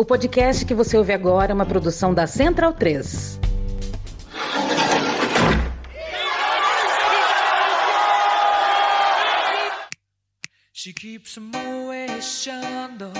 O podcast que você ouve agora é uma produção da Central 3. She keeps a Moet Chandon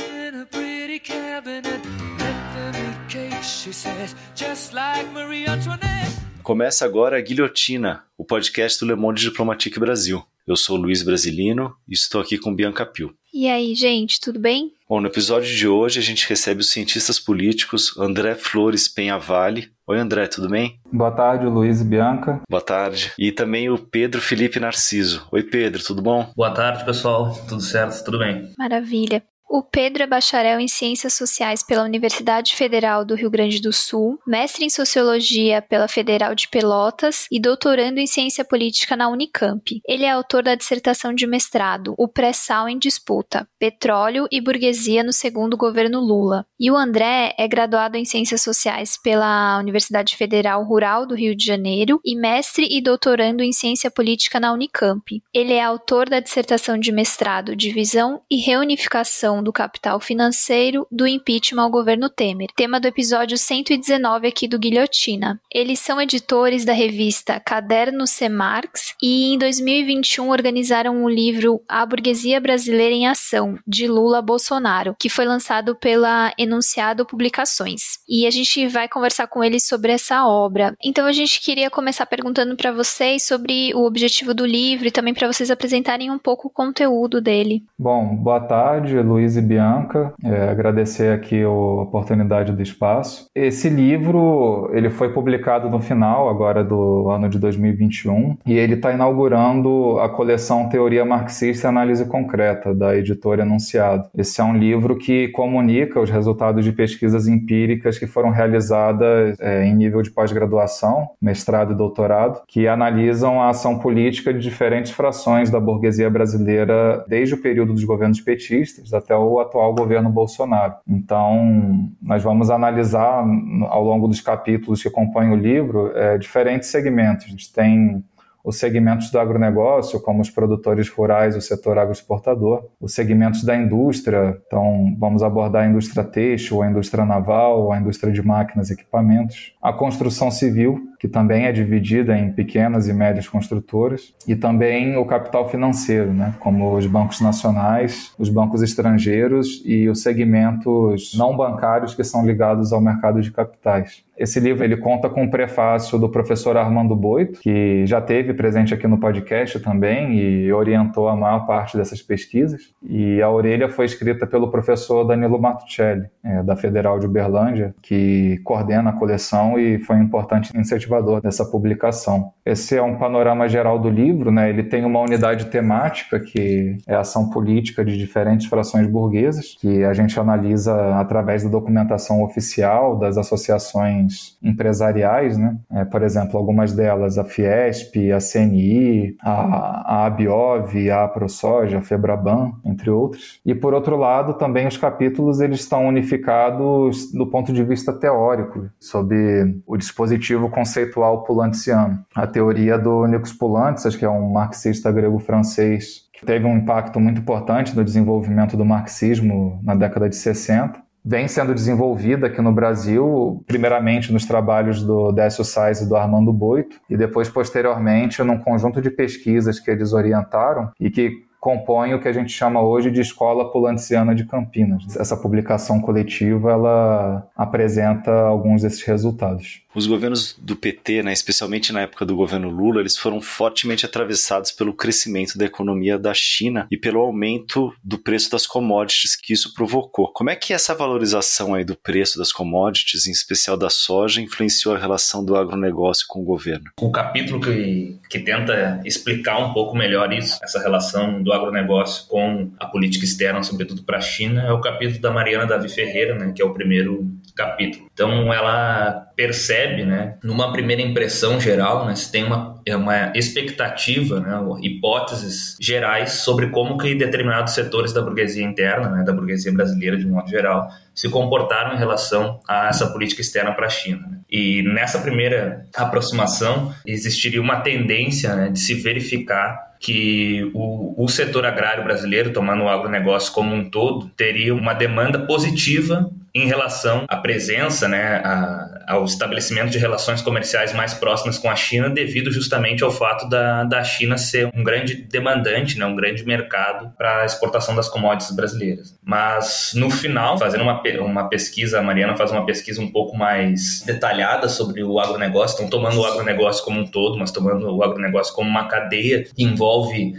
in a pretty cabinet. Let cake, she says, just like Marie Antoinette. Começa agora a Guilhotina, o podcast do Le Monde Diplomatique Brasil. Eu sou Luiz Brasilino e estou aqui com Bianca Pio. E aí, gente, tudo bem? Bom, no episódio de hoje a gente recebe os cientistas políticos André Flores Penhavale. Oi, André, tudo bem? Boa tarde, Luiz e Bianca. Boa tarde. E também o Pedro Felipe Narciso. Oi, Pedro, tudo bom? Boa tarde, pessoal. Tudo certo? Tudo bem? Maravilha. O Pedro é bacharel em Ciências Sociais pela Universidade Federal do Rio Grande do Sul, mestre em Sociologia pela Federal de Pelotas e doutorando em Ciência Política na Unicamp. Ele é autor da dissertação de mestrado O Pré-Sal em Disputa: Petróleo e Burguesia no Segundo Governo Lula. E o André é graduado em Ciências Sociais pela Universidade Federal Rural do Rio de Janeiro e mestre e doutorando em Ciência Política na Unicamp. Ele é autor da dissertação de mestrado Divisão e Reunificação do capital financeiro do impeachment ao governo Temer, tema do episódio 119 aqui do Guilhotina. Eles são editores da revista Caderno C. Marx e em 2021 organizaram o livro A Burguesia Brasileira em Ação, de Lula Bolsonaro, que foi lançado pela Enunciado Publicações. E a gente vai conversar com eles sobre essa obra. Então a gente queria começar perguntando para vocês sobre o objetivo do livro e também para vocês apresentarem um pouco o conteúdo dele. Bom, boa tarde, Luiz Luiz e Bianca, é, agradecer aqui a oportunidade do espaço. Esse livro ele foi publicado no final agora do ano de 2021 e ele está inaugurando a coleção Teoria Marxista e Análise Concreta da editora Enunciado. Esse é um livro que comunica os resultados de pesquisas empíricas que foram realizadas é, em nível de pós-graduação, mestrado e doutorado, que analisam a ação política de diferentes frações da burguesia brasileira desde o período dos governos petistas até o atual governo Bolsonaro. Então, nós vamos analisar ao longo dos capítulos que compõem o livro é, diferentes segmentos. A gente tem os segmentos do agronegócio, como os produtores rurais, o setor agroexportador, os segmentos da indústria, então vamos abordar a indústria têxtil, a indústria naval, a indústria de máquinas e equipamentos, a construção civil, que também é dividida em pequenas e médias construtoras, e também o capital financeiro, né, como os bancos nacionais, os bancos estrangeiros e os segmentos não bancários que são ligados ao mercado de capitais. Esse livro ele conta com um prefácio do professor Armando Boito, que já teve presente aqui no podcast também e orientou a maior parte dessas pesquisas. E a orelha foi escrita pelo professor Danilo Martuccelli, é, da Federal de Uberlândia, que coordena a coleção e foi um importante incentivador dessa publicação. Esse é um panorama geral do livro, né? Ele tem uma unidade temática que é a ação política de diferentes frações burguesas, que a gente analisa através da documentação oficial das associações empresariais, né? É, por exemplo, algumas delas, a Fiesp, a CNI, a, a Abiov, a ProSoja, a Febraban, entre outros. E por outro lado, também os capítulos eles estão unificados do ponto de vista teórico, sobre o dispositivo conceitual pulantiano. A teoria do Nikos Poulantzas, que é um marxista grego-francês que teve um impacto muito importante no desenvolvimento do marxismo na década de 60, vem sendo desenvolvida aqui no Brasil, primeiramente nos trabalhos do Décio Sais e do Armando Boito, e depois, posteriormente, num conjunto de pesquisas que eles orientaram e que compõe o que a gente chama hoje de Escola Pulantiana de Campinas. Essa publicação coletiva ela apresenta alguns desses resultados os governos do PT, né, especialmente na época do governo Lula, eles foram fortemente atravessados pelo crescimento da economia da China e pelo aumento do preço das commodities que isso provocou. Como é que essa valorização aí do preço das commodities, em especial da soja, influenciou a relação do agronegócio com o governo? O capítulo que, que tenta explicar um pouco melhor isso, essa relação do agronegócio com a política externa, sobretudo para a China, é o capítulo da Mariana Davi Ferreira, né, que é o primeiro capítulo. Então ela percebe, né, numa primeira impressão geral, né, se tem uma, é uma expectativa, né, hipóteses gerais sobre como que determinados setores da burguesia interna, né, da burguesia brasileira de um modo geral, se comportaram em relação a essa política externa para a China. Né. E nessa primeira aproximação existiria uma tendência né, de se verificar que o, o setor agrário brasileiro, tomando o agronegócio como um todo, teria uma demanda positiva em relação à presença, né, a, ao estabelecimento de relações comerciais mais próximas com a China, devido justamente ao fato da, da China ser um grande demandante, né, um grande mercado para a exportação das commodities brasileiras. Mas, no final, fazendo uma, uma pesquisa, a Mariana faz uma pesquisa um pouco mais detalhada sobre o agronegócio, estão tomando o agronegócio como um todo, mas tomando o agronegócio como uma cadeia que envolve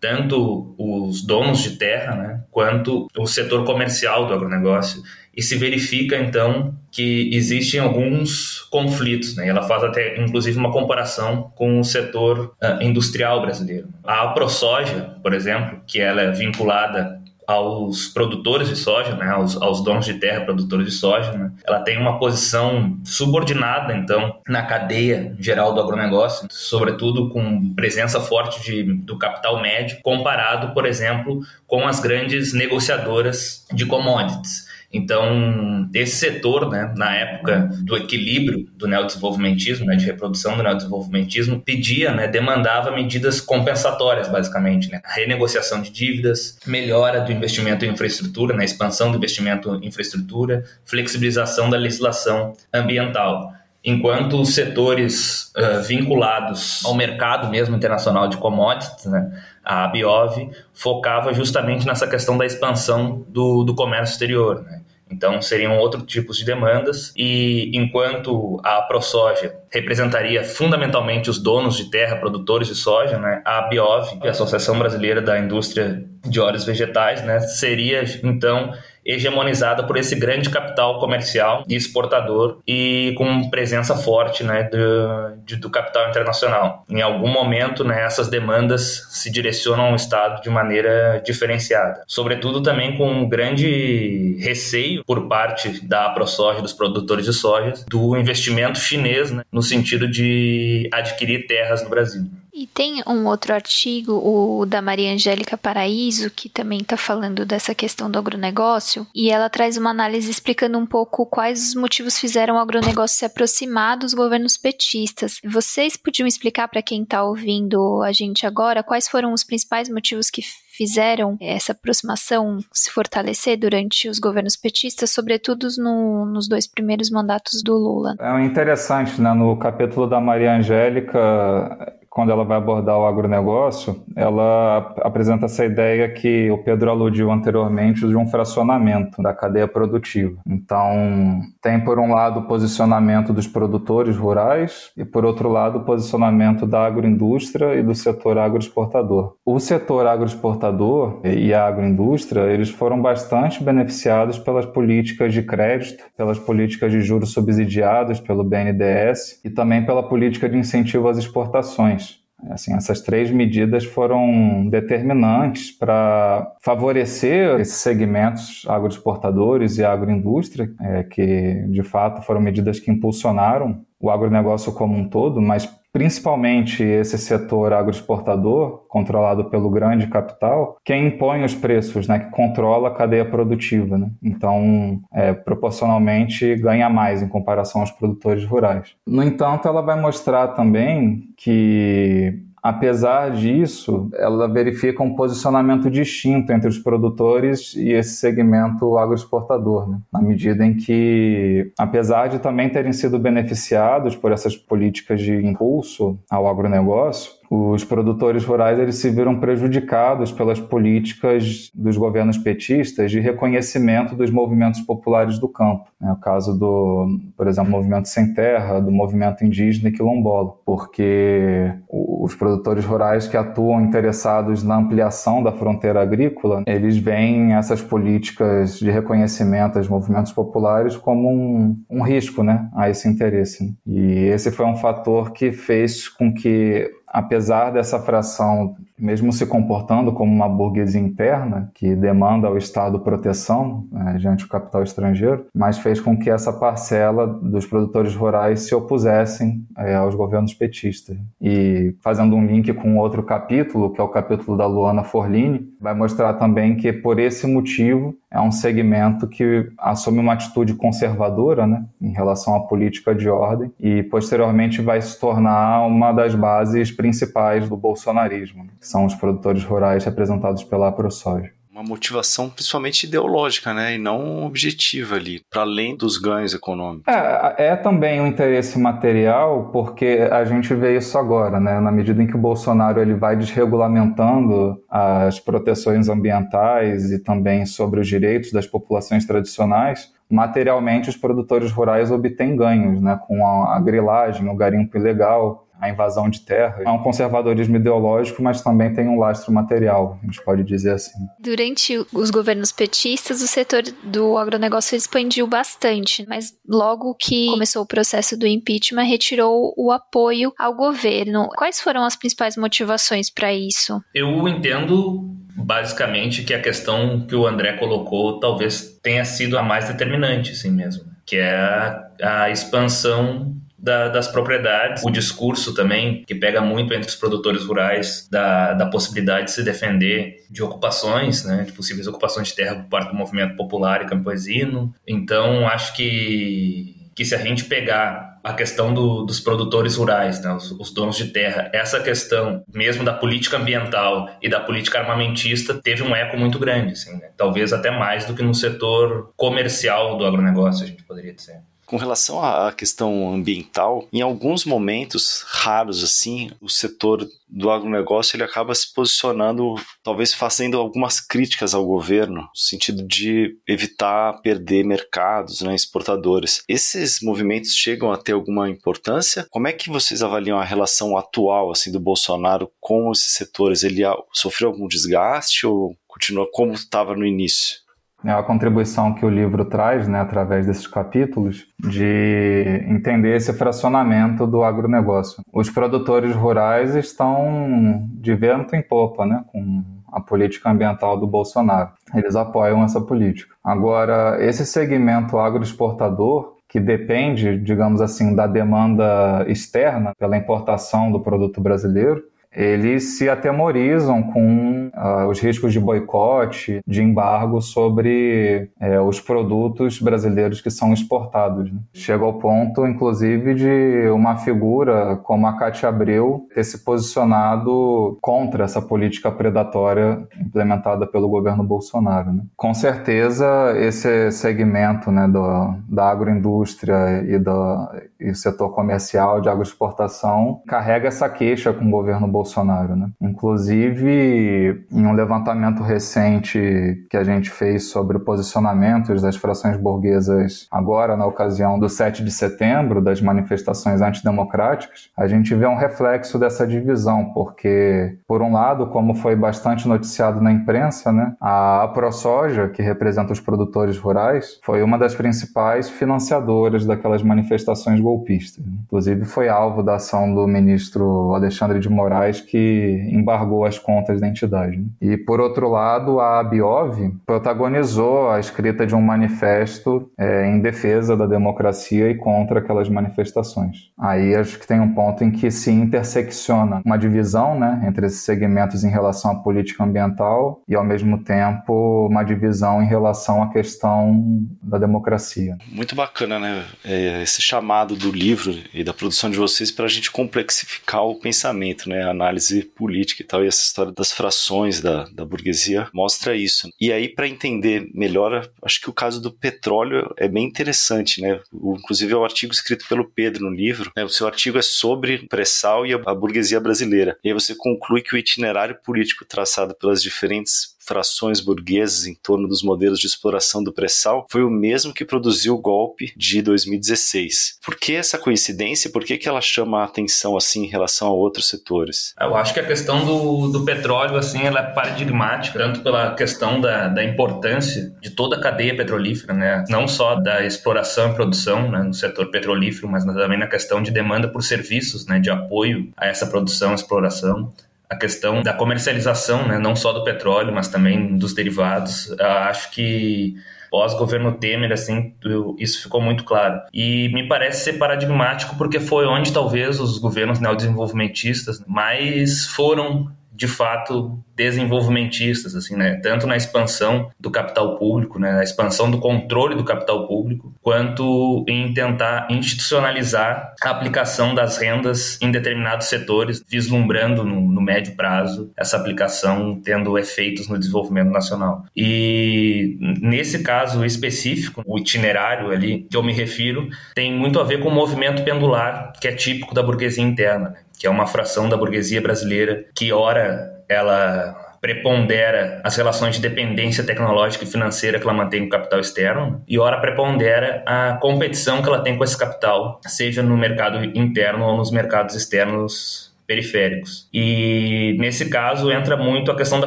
tanto os donos de terra, né, quanto o setor comercial do agronegócio e se verifica então que existem alguns conflitos. Né? Ela faz até inclusive uma comparação com o setor uh, industrial brasileiro. A ProSoja, por exemplo, que ela é vinculada aos produtores de soja, né, aos, aos, donos de terra produtores de soja, né, ela tem uma posição subordinada, então, na cadeia geral do agronegócio, sobretudo com presença forte de, do capital médio, comparado, por exemplo, com as grandes negociadoras de commodities. Então, esse setor, né, na época do equilíbrio do neodesenvolvimentismo, né, de reprodução do neodesenvolvimentismo, pedia, né, demandava medidas compensatórias, basicamente, né, renegociação de dívidas, melhora do investimento em infraestrutura, né, expansão do investimento em infraestrutura, flexibilização da legislação ambiental enquanto os setores uh, vinculados ao mercado mesmo internacional de commodities, né, a Biov focava justamente nessa questão da expansão do, do comércio exterior. Né? Então, seriam outros tipos de demandas, e enquanto a ProSoja representaria fundamentalmente os donos de terra, produtores de soja, né, a Biov, a Associação Brasileira da Indústria de Óleos Vegetais, né, seria então hegemonizada por esse grande capital comercial e exportador e com presença forte né, do, de, do capital internacional. Em algum momento, né, essas demandas se direcionam ao Estado de maneira diferenciada. Sobretudo também com um grande receio por parte da ProSoja, dos produtores de soja, do investimento chinês né, no sentido de adquirir terras no Brasil. E tem um outro artigo, o da Maria Angélica Paraíso, que também está falando dessa questão do agronegócio, e ela traz uma análise explicando um pouco quais os motivos fizeram o agronegócio se aproximar dos governos petistas. Vocês podiam explicar para quem está ouvindo a gente agora quais foram os principais motivos que fizeram essa aproximação se fortalecer durante os governos petistas, sobretudo no, nos dois primeiros mandatos do Lula? É interessante, né? No capítulo da Maria Angélica, quando ela vai abordar o agronegócio, ela apresenta essa ideia que o Pedro aludiu anteriormente de um fracionamento da cadeia produtiva. Então, tem por um lado o posicionamento dos produtores rurais e por outro lado o posicionamento da agroindústria e do setor agroexportador. O setor agroexportador e a agroindústria, eles foram bastante beneficiados pelas políticas de crédito, pelas políticas de juros subsidiados pelo BNDES e também pela política de incentivo às exportações. Assim, essas três medidas foram determinantes para favorecer esses segmentos agroexportadores e agroindústria, é, que de fato foram medidas que impulsionaram o agronegócio como um todo, mas principalmente esse setor agroexportador, controlado pelo grande capital, quem impõe os preços, né, que controla a cadeia produtiva. Né? Então, é, proporcionalmente, ganha mais em comparação aos produtores rurais. No entanto, ela vai mostrar também que Apesar disso, ela verifica um posicionamento distinto entre os produtores e esse segmento agroexportador, né? na medida em que, apesar de também terem sido beneficiados por essas políticas de impulso ao agronegócio, os produtores rurais eles se viram prejudicados pelas políticas dos governos petistas de reconhecimento dos movimentos populares do campo. É o caso do, por exemplo, movimento sem terra, do movimento indígena e quilombola, porque os produtores rurais que atuam interessados na ampliação da fronteira agrícola, eles veem essas políticas de reconhecimento dos movimentos populares como um, um risco né, a esse interesse. E esse foi um fator que fez com que apesar dessa fração, mesmo se comportando como uma burguesia interna, que demanda ao Estado proteção né, diante do capital estrangeiro, mas fez com que essa parcela dos produtores rurais se opusessem é, aos governos petistas. E fazendo um link com outro capítulo, que é o capítulo da Luana Forlini, vai mostrar também que, por esse motivo, é um segmento que assume uma atitude conservadora né, em relação à política de ordem e, posteriormente, vai se tornar uma das bases principais do bolsonarismo, né, que são os produtores rurais representados pela ProSoja uma motivação principalmente ideológica, né, e não objetiva ali, para além dos ganhos econômicos. É, é também um interesse material, porque a gente vê isso agora, né, na medida em que o Bolsonaro ele vai desregulamentando as proteções ambientais e também sobre os direitos das populações tradicionais, materialmente os produtores rurais obtêm ganhos, né, com a grilagem, o garimpo ilegal, a invasão de terra. É um conservadorismo ideológico, mas também tem um lastro material, a gente pode dizer assim. Durante os governos petistas, o setor do agronegócio expandiu bastante, mas logo que começou o processo do impeachment, retirou o apoio ao governo. Quais foram as principais motivações para isso? Eu entendo basicamente que a questão que o André colocou talvez tenha sido a mais determinante, assim mesmo, que é a, a expansão da, das propriedades, o discurso também, que pega muito entre os produtores rurais, da, da possibilidade de se defender de ocupações, né, de possíveis ocupações de terra por parte do movimento popular e campesino. Então, acho que, que se a gente pegar a questão do, dos produtores rurais, né, os, os, donos de terra, essa questão mesmo da política ambiental e da política armamentista teve um eco muito grande, assim, né? talvez até mais do que no setor comercial do agronegócio, a gente poderia dizer. Com relação à questão ambiental, em alguns momentos raros assim, o setor do agronegócio ele acaba se posicionando, talvez fazendo algumas críticas ao governo, no sentido de evitar perder mercados, né, exportadores. Esses movimentos chegam a ter alguma importância? Como é que vocês avaliam a relação atual assim do Bolsonaro com esses setores? Ele sofreu algum desgaste ou continua como estava no início? É a contribuição que o livro traz, né, através desses capítulos, de entender esse fracionamento do agronegócio. Os produtores rurais estão de vento em popa, né, com a política ambiental do Bolsonaro. Eles apoiam essa política. Agora, esse segmento agroexportador, que depende, digamos assim, da demanda externa pela importação do produto brasileiro, eles se atemorizam com uh, os riscos de boicote, de embargo sobre uh, os produtos brasileiros que são exportados. Né? Chega ao ponto, inclusive, de uma figura como a Cátia Abreu ter se posicionado contra essa política predatória implementada pelo governo Bolsonaro. Né? Com certeza, esse segmento né, do, da agroindústria e do e setor comercial de agroexportação carrega essa queixa com o governo Bolsonaro. Né? Inclusive, em um levantamento recente que a gente fez sobre o posicionamento das frações burguesas agora, na ocasião do 7 de setembro, das manifestações antidemocráticas, a gente vê um reflexo dessa divisão, porque, por um lado, como foi bastante noticiado na imprensa, né, a ProSoja, que representa os produtores rurais, foi uma das principais financiadoras daquelas manifestações golpistas. Inclusive, foi alvo da ação do ministro Alexandre de Moraes que embargou as contas da entidade. Né? E, por outro lado, a Abiov protagonizou a escrita de um manifesto é, em defesa da democracia e contra aquelas manifestações. Aí acho que tem um ponto em que se intersecciona uma divisão né, entre esses segmentos em relação à política ambiental e, ao mesmo tempo, uma divisão em relação à questão da democracia. Muito bacana, né? É, esse chamado do livro e da produção de vocês para a gente complexificar o pensamento, né? análise política e tal, e essa história das frações da, da burguesia mostra isso. E aí, para entender melhor, acho que o caso do petróleo é bem interessante, né? O, inclusive, é o artigo escrito pelo Pedro no livro. Né? O seu artigo é sobre pré-sal e a, a burguesia brasileira. E aí você conclui que o itinerário político traçado pelas diferentes frações burguesas em torno dos modelos de exploração do pré-sal foi o mesmo que produziu o golpe de 2016. Por que essa coincidência? Por que, que ela chama a atenção assim em relação a outros setores? Eu acho que a questão do, do petróleo assim ela é paradigmática, tanto pela questão da, da importância de toda a cadeia petrolífera, né? não só da exploração e produção né, no setor petrolífero, mas também na questão de demanda por serviços, né, de apoio a essa produção e exploração a questão da comercialização, né, não só do petróleo, mas também dos derivados. Acho que pós-governo Temer, assim, isso ficou muito claro. E me parece ser paradigmático porque foi onde talvez os governos neodesenvolvimentistas mais foram de fato desenvolvimentistas, assim, né? Tanto na expansão do capital público, né? Na expansão do controle do capital público, quanto em tentar institucionalizar a aplicação das rendas em determinados setores, vislumbrando no, no médio prazo essa aplicação tendo efeitos no desenvolvimento nacional. E nesse caso específico, o itinerário ali que eu me refiro tem muito a ver com o movimento pendular que é típico da burguesia interna, né? que é uma fração da burguesia brasileira que ora ela prepondera as relações de dependência tecnológica e financeira que ela mantém com o capital externo e ora prepondera a competição que ela tem com esse capital, seja no mercado interno ou nos mercados externos periféricos. E nesse caso entra muito a questão da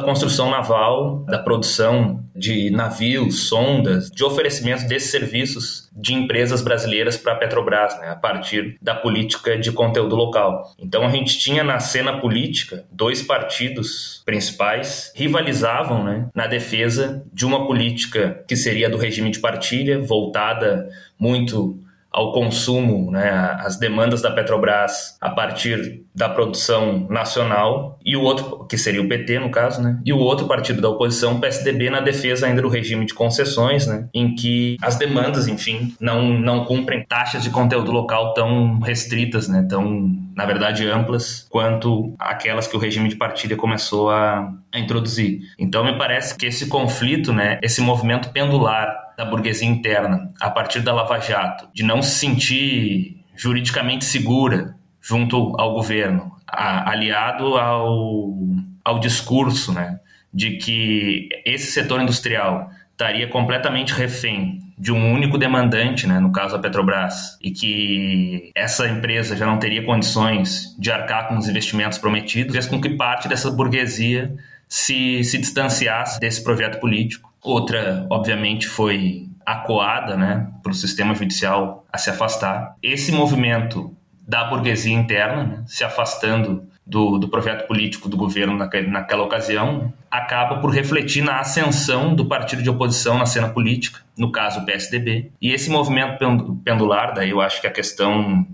construção naval, da produção de navios, sondas, de oferecimento desses serviços de empresas brasileiras para a Petrobras, né, a partir da política de conteúdo local. Então a gente tinha na cena política dois partidos principais rivalizavam né, na defesa de uma política que seria do regime de partilha, voltada muito ao consumo, né, às demandas da Petrobras a partir da produção nacional e o outro, que seria o PT no caso, né, e o outro partido da oposição, o PSDB, na defesa ainda do regime de concessões, né, em que as demandas, enfim, não, não cumprem taxas de conteúdo local tão restritas, né, tão, na verdade, amplas, quanto aquelas que o regime de partilha começou a, a introduzir. Então, me parece que esse conflito, né, esse movimento pendular da burguesia interna, a partir da Lava Jato, de não se sentir juridicamente segura junto ao governo, a, aliado ao, ao discurso né, de que esse setor industrial estaria completamente refém de um único demandante, né, no caso a Petrobras, e que essa empresa já não teria condições de arcar com os investimentos prometidos, fez com que parte dessa burguesia se, se distanciasse desse projeto político Outra, obviamente, foi acoada né, para o sistema judicial a se afastar. Esse movimento da burguesia interna, né, se afastando do, do projeto político do governo naquele, naquela ocasião, acaba por refletir na ascensão do partido de oposição na cena política, no caso o PSDB. E esse movimento pendular, daí eu acho que a questão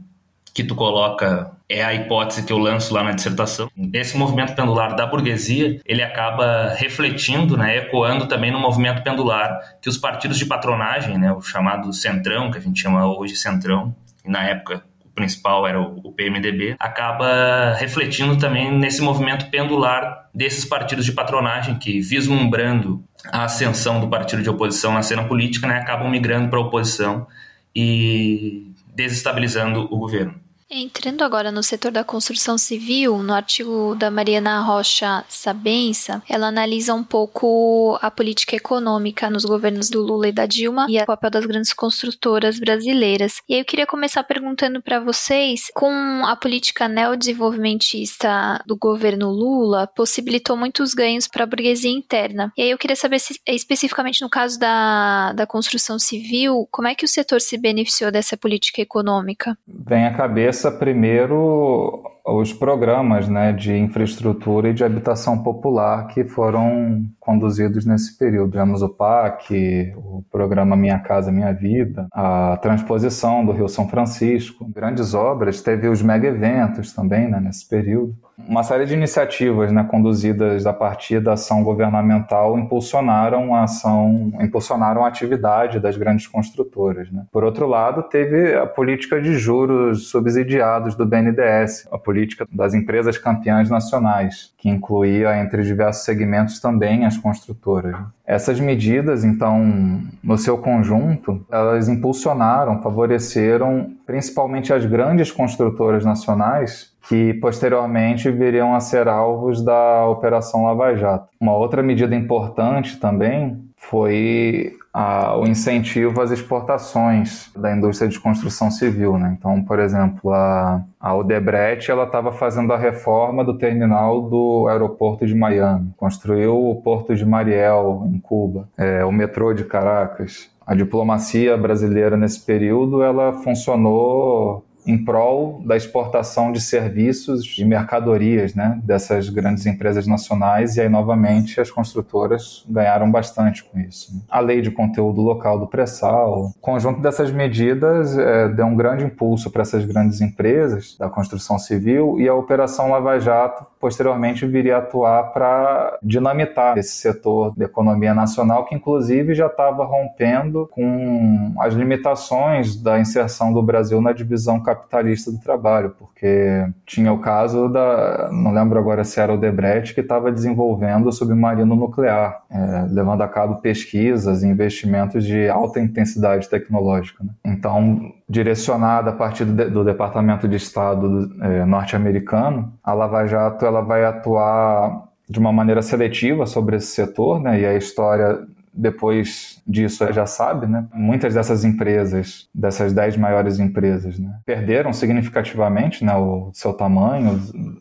que tu coloca é a hipótese que eu lanço lá na dissertação. Esse movimento pendular da burguesia, ele acaba refletindo, né, ecoando também no movimento pendular que os partidos de patronagem, né, o chamado centrão, que a gente chama hoje centrão, e na época o principal era o PMDB, acaba refletindo também nesse movimento pendular desses partidos de patronagem que, vislumbrando a ascensão do partido de oposição na cena política, né, acabam migrando para a oposição e desestabilizando o governo. Entrando agora no setor da construção civil, no artigo da Mariana Rocha Sabença, ela analisa um pouco a política econômica nos governos do Lula e da Dilma e o papel das grandes construtoras brasileiras. E aí eu queria começar perguntando para vocês, com a política neodesenvolvimentista do governo Lula, possibilitou muitos ganhos para a burguesia interna. E aí eu queria saber se, especificamente no caso da, da construção civil, como é que o setor se beneficiou dessa política econômica? Vem à cabeça estabeleça primeiro os programas né, de infraestrutura e de habitação popular que foram conduzidos nesse período. Tivemos o PAC, o programa Minha Casa Minha Vida, a transposição do Rio São Francisco, grandes obras, teve os mega eventos também né, nesse período uma série de iniciativas né, conduzidas a partir da ação governamental impulsionaram a ação, impulsionaram a atividade das grandes construtoras. Né. Por outro lado, teve a política de juros subsidiados do BNDES, a política das empresas campeãs nacionais, que incluía entre diversos segmentos também as construtoras. Essas medidas, então, no seu conjunto, elas impulsionaram, favoreceram principalmente as grandes construtoras nacionais que posteriormente viriam a ser alvos da Operação Lava Jato. Uma outra medida importante também foi a, o incentivo às exportações da indústria de construção civil. Né? Então, por exemplo, a, a Odebrecht estava fazendo a reforma do terminal do aeroporto de Miami, construiu o porto de Mariel, em Cuba, é, o metrô de Caracas. A diplomacia brasileira nesse período ela funcionou em prol da exportação de serviços e mercadorias né, dessas grandes empresas nacionais, e aí, novamente, as construtoras ganharam bastante com isso. A lei de conteúdo local do pré-sal, o conjunto dessas medidas é, deu um grande impulso para essas grandes empresas da construção civil, e a Operação Lava Jato posteriormente viria a atuar para dinamitar esse setor da economia nacional, que inclusive já estava rompendo com as limitações da inserção do Brasil na divisão capitalista do trabalho, porque tinha o caso da, não lembro agora se era o Debrecht, que estava desenvolvendo o submarino nuclear, é, levando a cabo pesquisas e investimentos de alta intensidade tecnológica. Né? Então, direcionada a partir do, Departamento de Estado é, norte-americano, a Lava Jato ela vai atuar de uma maneira seletiva sobre esse setor, né? E a história depois disso já sabe, né? Muitas dessas empresas, dessas dez maiores empresas, né? perderam significativamente né, o seu tamanho.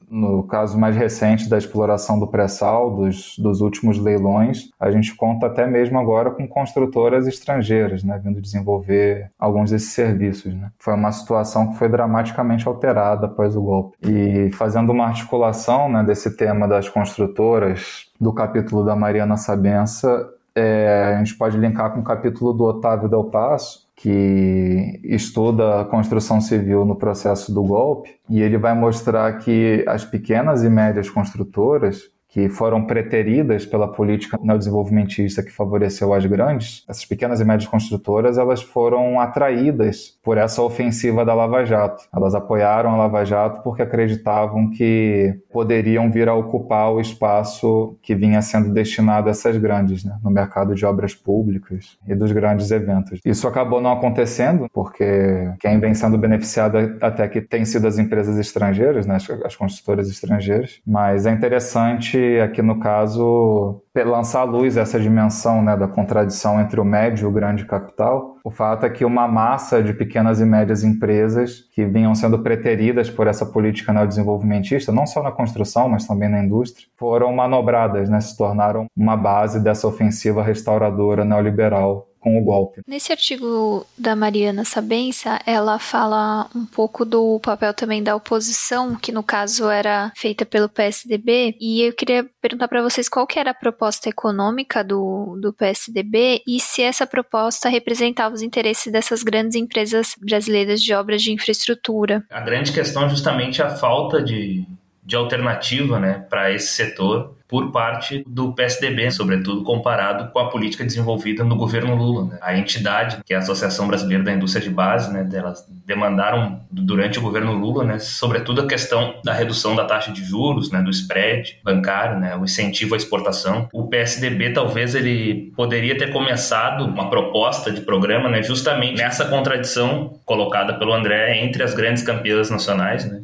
No caso mais recente da exploração do pré-sal, dos, dos últimos leilões, a gente conta até mesmo agora com construtoras estrangeiras, né? Vindo desenvolver alguns desses serviços, né? Foi uma situação que foi dramaticamente alterada após o golpe. E fazendo uma articulação né, desse tema das construtoras, do capítulo da Mariana Sabença, é, a gente pode linkar com o capítulo do Otávio Del Passo, que estuda a construção civil no processo do golpe, e ele vai mostrar que as pequenas e médias construtoras que foram preteridas pela política neodesenvolvimentista que favoreceu as grandes, essas pequenas e médias construtoras, elas foram atraídas por essa ofensiva da Lava Jato. Elas apoiaram a Lava Jato porque acreditavam que poderiam vir a ocupar o espaço que vinha sendo destinado a essas grandes, né, no mercado de obras públicas e dos grandes eventos. Isso acabou não acontecendo porque quem vem sendo beneficiado até aqui tem sido as empresas estrangeiras, né, as construtoras estrangeiras, mas é interessante aqui no caso, lançar à luz essa dimensão né, da contradição entre o médio e o grande capital. O fato é que uma massa de pequenas e médias empresas que vinham sendo preteridas por essa política neodesenvolvimentista, não só na construção, mas também na indústria, foram manobradas, né, se tornaram uma base dessa ofensiva restauradora neoliberal com o golpe. Nesse artigo da Mariana Sabença, ela fala um pouco do papel também da oposição, que no caso era feita pelo PSDB, e eu queria perguntar para vocês qual que era a proposta econômica do, do PSDB e se essa proposta representava os interesses dessas grandes empresas brasileiras de obras de infraestrutura. A grande questão é justamente a falta de, de alternativa né, para esse setor por parte do PSDB, sobretudo comparado com a política desenvolvida no governo Lula. Né? A entidade, que é a Associação Brasileira da Indústria de Base, né, elas demandaram durante o governo Lula, né, sobretudo a questão da redução da taxa de juros, né, do spread bancário, né, o incentivo à exportação. O PSDB talvez ele poderia ter começado uma proposta de programa, né, justamente nessa contradição colocada pelo André entre as grandes campeãs nacionais, né,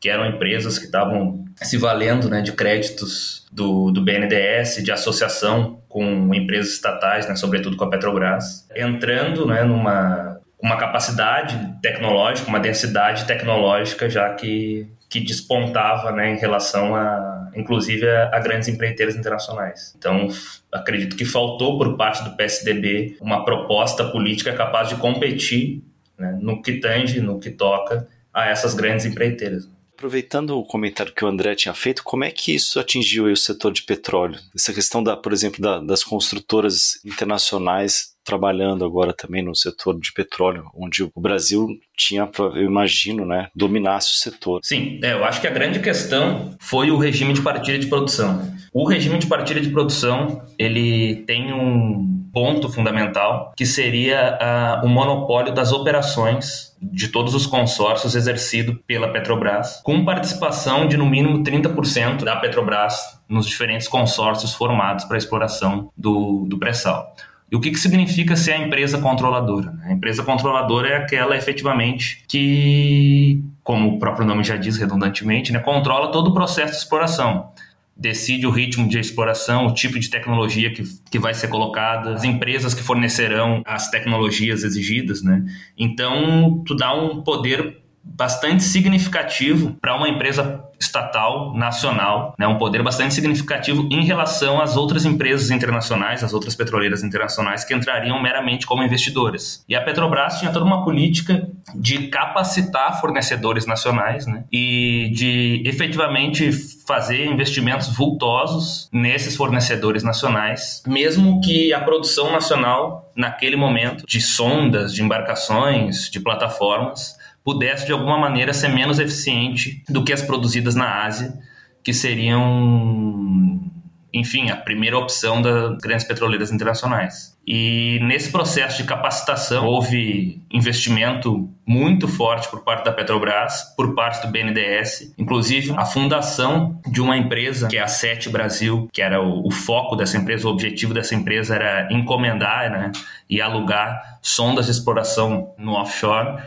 que eram empresas que estavam se valendo né, de créditos do, do BNDES, de associação com empresas estatais, né, sobretudo com a Petrobras, entrando né, numa uma capacidade tecnológica, uma densidade tecnológica já que, que despontava né, em relação a, inclusive, a, a grandes empreiteiras internacionais. Então, acredito que faltou por parte do PSDB uma proposta política capaz de competir né, no que tange, no que toca a essas grandes empreiteiras. Aproveitando o comentário que o André tinha feito, como é que isso atingiu o setor de petróleo? Essa questão, da, por exemplo, da, das construtoras internacionais trabalhando agora também no setor de petróleo, onde o Brasil tinha, eu imagino, né, dominasse o setor. Sim, é, eu acho que a grande questão foi o regime de partilha de produção. O regime de partilha de produção, ele tem um ponto fundamental, que seria uh, o monopólio das operações de todos os consórcios exercido pela Petrobras, com participação de no mínimo 30% da Petrobras nos diferentes consórcios formados para exploração do, do pré-sal. E o que, que significa ser a empresa controladora? A empresa controladora é aquela efetivamente que, como o próprio nome já diz redundantemente, né, controla todo o processo de exploração decide o ritmo de exploração, o tipo de tecnologia que, que vai ser colocada, as empresas que fornecerão as tecnologias exigidas, né? Então, tu dá um poder bastante significativo para uma empresa estatal, nacional, né, um poder bastante significativo em relação às outras empresas internacionais, às outras petroleiras internacionais que entrariam meramente como investidoras. E a Petrobras tinha toda uma política de capacitar fornecedores nacionais né, e de efetivamente fazer investimentos vultosos nesses fornecedores nacionais, mesmo que a produção nacional, naquele momento, de sondas, de embarcações, de plataformas, pudesse de alguma maneira ser menos eficiente do que as produzidas na Ásia que seriam, enfim, a primeira opção das grandes petroleiras internacionais. E nesse processo de capacitação houve investimento muito forte por parte da Petrobras, por parte do BNDES, inclusive a fundação de uma empresa que é a Sete Brasil, que era o, o foco dessa empresa, o objetivo dessa empresa era encomendar né, e alugar sondas de exploração no offshore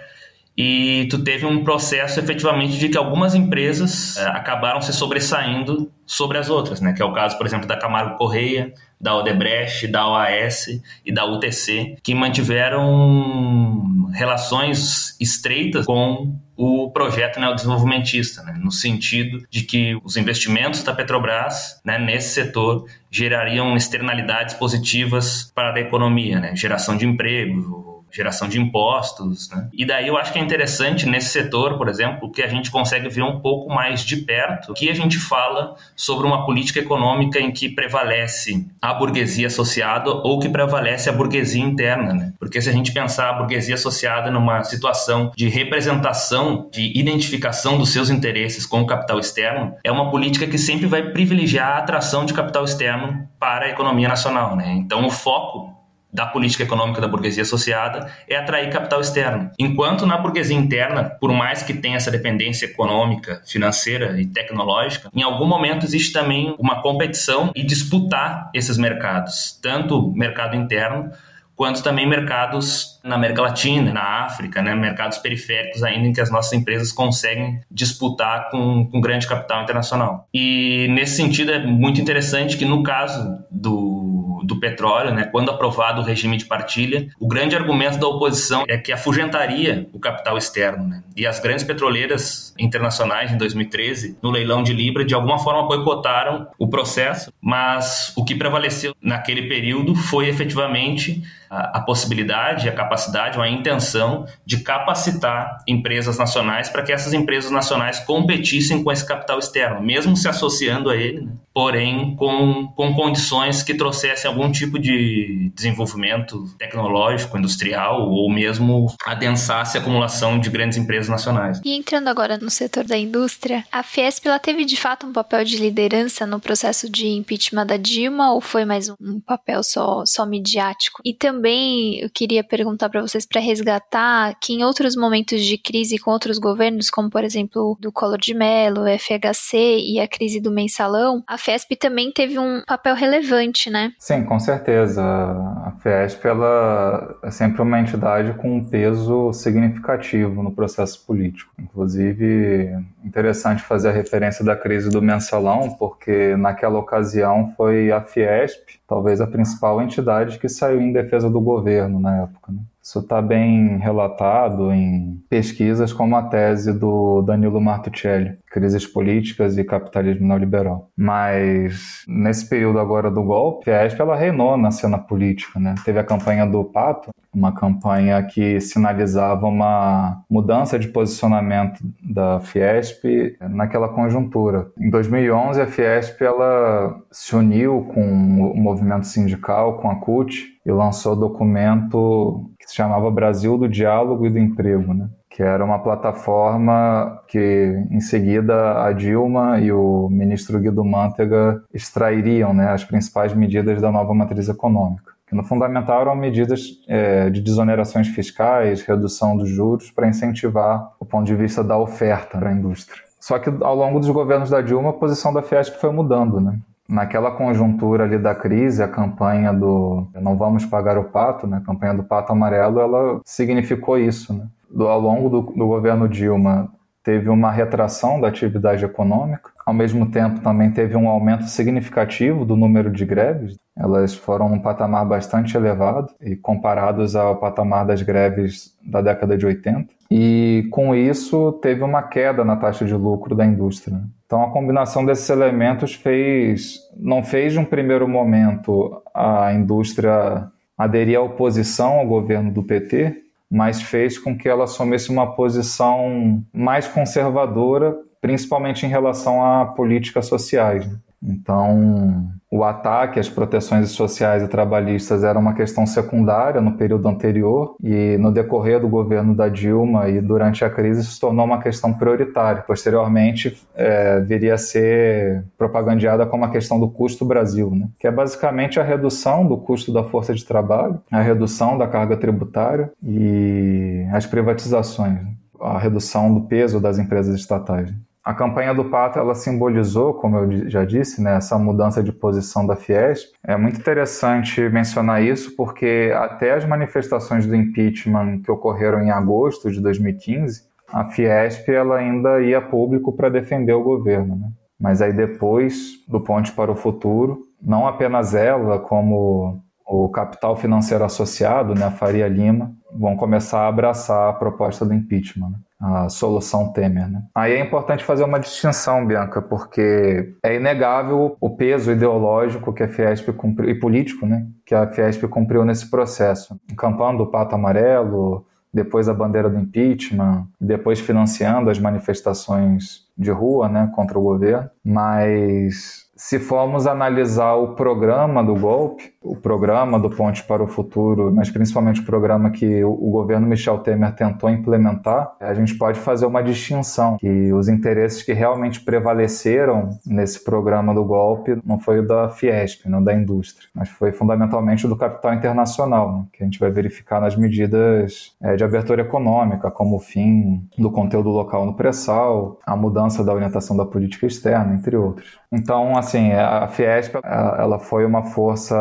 e tu teve um processo efetivamente de que algumas empresas é, acabaram se sobressaindo sobre as outras, né? Que é o caso, por exemplo, da Camargo Correia, da Odebrecht, da OAS e da UTC, que mantiveram relações estreitas com o projeto neodesenvolvimentista, né? no sentido de que os investimentos da Petrobras né, nesse setor gerariam externalidades positivas para a economia, né? geração de emprego, geração de impostos. Né? E daí eu acho que é interessante nesse setor, por exemplo, que a gente consegue ver um pouco mais de perto que a gente fala sobre uma política econômica em que prevalece a burguesia associada ou que prevalece a burguesia interna. Né? Porque se a gente pensar a burguesia associada numa situação de representação, de identificação dos seus interesses com o capital externo, é uma política que sempre vai privilegiar a atração de capital externo para a economia nacional. Né? Então o foco da política econômica da burguesia associada é atrair capital externo. Enquanto na burguesia interna, por mais que tenha essa dependência econômica, financeira e tecnológica, em algum momento existe também uma competição e disputar esses mercados, tanto mercado interno quanto também mercados na América Latina, na África, né, mercados periféricos ainda em que as nossas empresas conseguem disputar com, com grande capital internacional. E nesse sentido é muito interessante que no caso do do, petróleo, né, quando aprovado o regime de partilha, o grande argumento da oposição é que afugentaria o capital externo. Né? E as grandes petroleiras internacionais, em 2013, no leilão de Libra, de alguma forma boicotaram o processo, mas o que prevaleceu naquele período foi efetivamente a, a possibilidade, a capacidade, ou a intenção de capacitar empresas nacionais para que essas empresas nacionais competissem com esse capital externo, mesmo se associando a ele, né? porém com, com condições que trouxessem algum tipo de desenvolvimento tecnológico, industrial ou mesmo adensasse a acumulação de grandes empresas nacionais. E entrando agora no setor da indústria, a Fiesp ela teve de fato um papel de liderança no processo de impeachment da Dilma ou foi mais um papel só, só midiático? E também também eu queria perguntar para vocês para resgatar que em outros momentos de crise com outros governos, como por exemplo do Collor de Mello, FHC e a crise do mensalão, a FESP também teve um papel relevante, né? Sim, com certeza. A FESP ela é sempre uma entidade com um peso significativo no processo político. Inclusive, interessante fazer a referência da crise do mensalão, porque naquela ocasião foi a Fiesp talvez a principal entidade que saiu em defesa do governo na época. Né? Isso está bem relatado em pesquisas como a tese do Danilo Martuccelli, Crises Políticas e Capitalismo Neoliberal. Mas nesse período agora do golpe, a Fiesp ela reinou na cena política. Né? Teve a campanha do Pato, uma campanha que sinalizava uma mudança de posicionamento da Fiesp naquela conjuntura. Em 2011, a Fiesp ela se uniu com o movimento sindical, com a CUT, e lançou o documento que se chamava Brasil do Diálogo e do Emprego, né? que era uma plataforma que, em seguida, a Dilma e o ministro Guido Mantega extrairiam né, as principais medidas da nova matriz econômica. Que, no fundamental, eram medidas é, de desonerações fiscais, redução dos juros, para incentivar o ponto de vista da oferta para a indústria. Só que, ao longo dos governos da Dilma, a posição da Fiesp foi mudando. Né? Naquela conjuntura ali da crise, a campanha do não vamos pagar o pato, né, a campanha do pato amarelo, ela significou isso, né? Do, ao longo do, do governo Dilma, teve uma retração da atividade econômica, ao mesmo tempo também teve um aumento significativo do número de greves. Elas foram num patamar bastante elevado e comparados ao patamar das greves da década de 80. E com isso teve uma queda na taxa de lucro da indústria. Então a combinação desses elementos fez, não fez de um primeiro momento a indústria aderir à oposição ao governo do PT, mas fez com que ela assumisse uma posição mais conservadora, principalmente em relação a políticas sociais. Então, o ataque às proteções sociais e trabalhistas era uma questão secundária no período anterior e no decorrer do governo da Dilma e durante a crise se tornou uma questão prioritária. Posteriormente, é, viria a ser propagandeada como a questão do custo Brasil, né? que é basicamente a redução do custo da força de trabalho, a redução da carga tributária e as privatizações, né? a redução do peso das empresas estatais. A campanha do Pato ela simbolizou, como eu já disse, né, essa mudança de posição da Fiesp. É muito interessante mencionar isso porque até as manifestações do impeachment que ocorreram em agosto de 2015, a Fiesp ela ainda ia público para defender o governo. Né? Mas aí depois, do Ponte para o Futuro, não apenas ela, como o capital financeiro associado, né, a Faria Lima, vão começar a abraçar a proposta do impeachment. Né? A solução Temer. Né? Aí é importante fazer uma distinção, Bianca, porque é inegável o peso ideológico que a Fiesp cumpriu, e político, né, que a Fiesp cumpriu nesse processo, encampando o pato amarelo, depois a bandeira do impeachment, depois financiando as manifestações de rua, né, contra o governo, mas se formos analisar o programa do golpe, o programa do Ponte para o Futuro, mas principalmente o programa que o governo Michel Temer tentou implementar, a gente pode fazer uma distinção que os interesses que realmente prevaleceram nesse programa do golpe não foi o da Fiesp, não da indústria, mas foi fundamentalmente o do capital internacional, né, que a gente vai verificar nas medidas é, de abertura econômica, como o fim do conteúdo local no pré-sal, a mudança da orientação da política externa, entre outros. Então, assim, a Fiesp ela foi uma força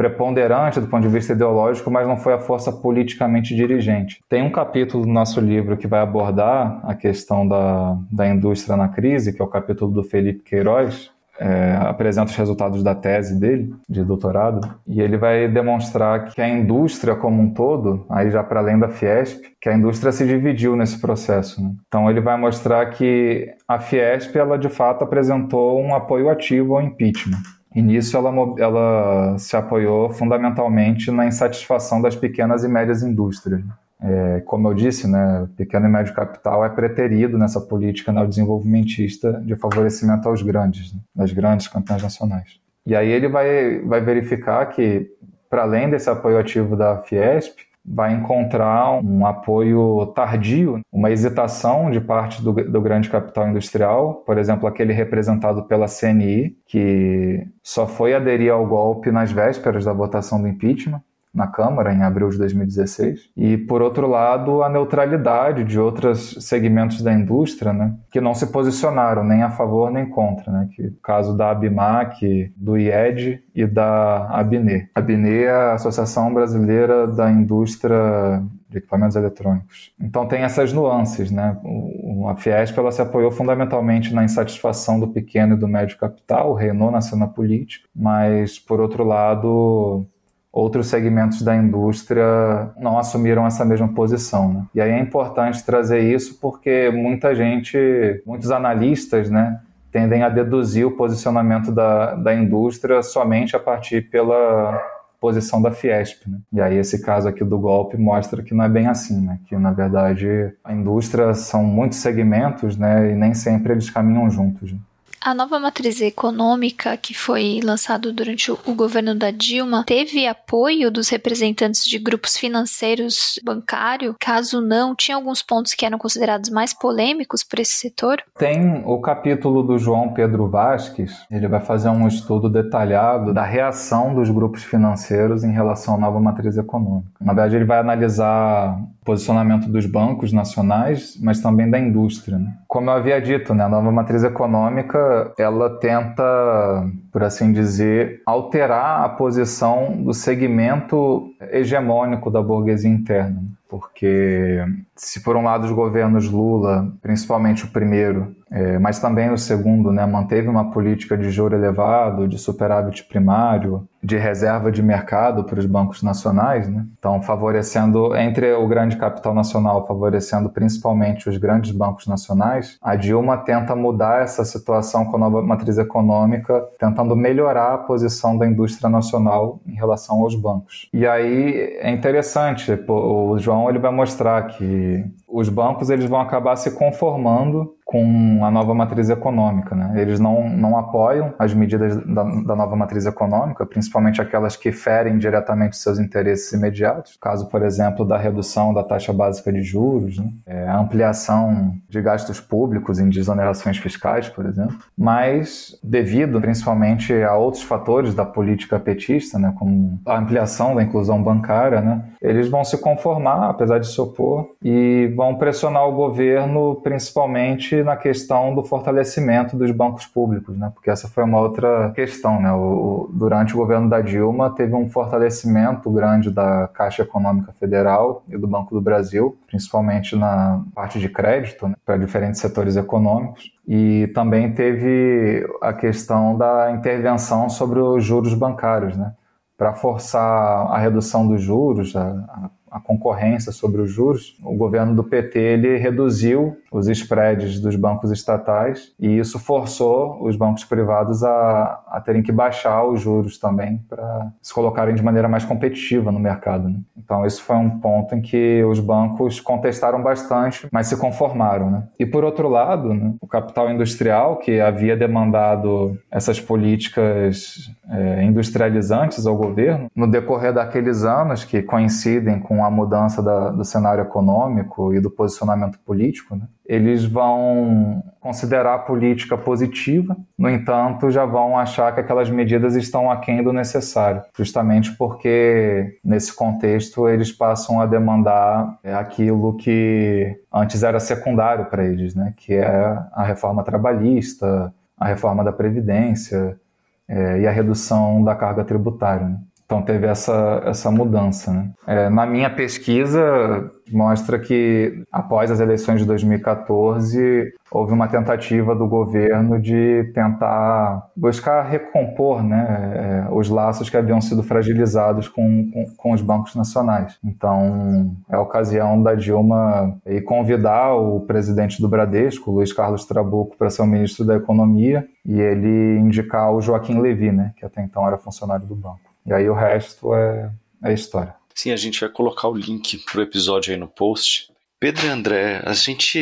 preponderante do ponto de vista ideológico, mas não foi a força politicamente dirigente. Tem um capítulo do nosso livro que vai abordar a questão da, da indústria na crise, que é o capítulo do Felipe Queiroz, é, apresenta os resultados da tese dele, de doutorado, e ele vai demonstrar que a indústria como um todo, aí já para além da Fiesp, que a indústria se dividiu nesse processo. Né? Então ele vai mostrar que a Fiesp, ela de fato apresentou um apoio ativo ao impeachment. E nisso ela, ela se apoiou fundamentalmente na insatisfação das pequenas e médias indústrias. É, como eu disse, né, pequeno e médio capital é preterido nessa política neodesenvolvimentista de favorecimento aos grandes, né, das grandes campeãs nacionais. E aí ele vai, vai verificar que, para além desse apoio ativo da Fiesp, vai encontrar um apoio tardio, uma hesitação de parte do, do, grande capital industrial, por exemplo, aquele representado pela CNI, que só foi aderir ao golpe nas vésperas da votação do impeachment na Câmara em abril de 2016 e por outro lado a neutralidade de outros segmentos da indústria, né, que não se posicionaram nem a favor nem contra, né, que o caso da Abimac, do IED e da ABNE. A ABNE é a Associação Brasileira da Indústria de equipamentos eletrônicos. Então tem essas nuances, né? a Fiesp ela se apoiou fundamentalmente na insatisfação do pequeno e do médio capital, reinou na cena política, mas por outro lado outros segmentos da indústria não assumiram essa mesma posição. Né? E aí é importante trazer isso porque muita gente, muitos analistas, né, tendem a deduzir o posicionamento da, da indústria somente a partir pela posição da Fiesp. Né? E aí esse caso aqui do golpe mostra que não é bem assim, né? que na verdade a indústria são muitos segmentos né? e nem sempre eles caminham juntos. Né? A nova matriz econômica que foi lançada durante o governo da Dilma teve apoio dos representantes de grupos financeiros bancário? Caso não, tinha alguns pontos que eram considerados mais polêmicos por esse setor? Tem o capítulo do João Pedro Vasques, ele vai fazer um estudo detalhado da reação dos grupos financeiros em relação à nova matriz econômica. Na verdade, ele vai analisar posicionamento dos bancos nacionais, mas também da indústria. Né? Como eu havia dito, né, a nova matriz econômica ela tenta, por assim dizer, alterar a posição do segmento hegemônico da burguesia interna. Porque se por um lado os governos Lula, principalmente o primeiro, é, mas também o segundo, né, manteve uma política de juro elevado, de superávit primário, de reserva de mercado para os bancos nacionais, né? então favorecendo entre o grande capital nacional, favorecendo principalmente os grandes bancos nacionais. A Dilma tenta mudar essa situação com a nova matriz econômica, tentando melhorar a posição da indústria nacional em relação aos bancos. E aí é interessante, o João ele vai mostrar que os bancos eles vão acabar se conformando com a nova matriz econômica. Né? Eles não, não apoiam as medidas da, da, nova matriz econômica, principalmente aquelas que ferem diretamente seus interesses imediatos, caso, por exemplo, da redução da taxa básica de juros, né? é, ampliação de gastos públicos em desonerações fiscais, por exemplo, mas devido principalmente a outros fatores da política petista, né, como a ampliação da inclusão bancária, né, eles vão se conformar, apesar de se opor, e vão pressionar o governo principalmente na questão do fortalecimento dos bancos públicos, né, porque essa foi uma outra questão. Né, o, durante o governo da Dilma teve um fortalecimento grande da Caixa Econômica Federal e do Banco do Brasil, principalmente na parte de crédito, né, para diferentes setores econômicos. E também teve a questão da intervenção sobre os juros bancários, né? Para forçar a redução dos juros, a, a concorrência sobre os juros, o governo do PT ele reduziu os spreads dos bancos estatais e isso forçou os bancos privados a, a terem que baixar os juros também para se colocarem de maneira mais competitiva no mercado. Né? Então isso foi um ponto em que os bancos contestaram bastante, mas se conformaram. Né? E por outro lado, né, o capital industrial que havia demandado essas políticas é, industrializantes ao governo, no decorrer daqueles anos que coincidem com a mudança da, do cenário econômico e do posicionamento político, né, eles vão considerar a política positiva, no entanto, já vão achar que aquelas medidas estão aquém do necessário, justamente porque, nesse contexto, eles passam a demandar é, aquilo que antes era secundário para eles, né, que é a reforma trabalhista, a reforma da Previdência, é, e a redução da carga tributária. Né? Então teve essa, essa mudança. Né? É, na minha pesquisa, mostra que após as eleições de 2014 houve uma tentativa do governo de tentar buscar recompor né, é, os laços que haviam sido fragilizados com, com, com, os bancos nacionais. Então, é a ocasião da Dilma ir convidar o presidente do Bradesco, Luiz Carlos Trabuco, para ser o ministro da Economia e ele indicar o Joaquim Levy, né, que até então era funcionário do banco. E aí o resto é, é história. Sim, a gente vai colocar o link pro episódio aí no post. Pedro e André, a gente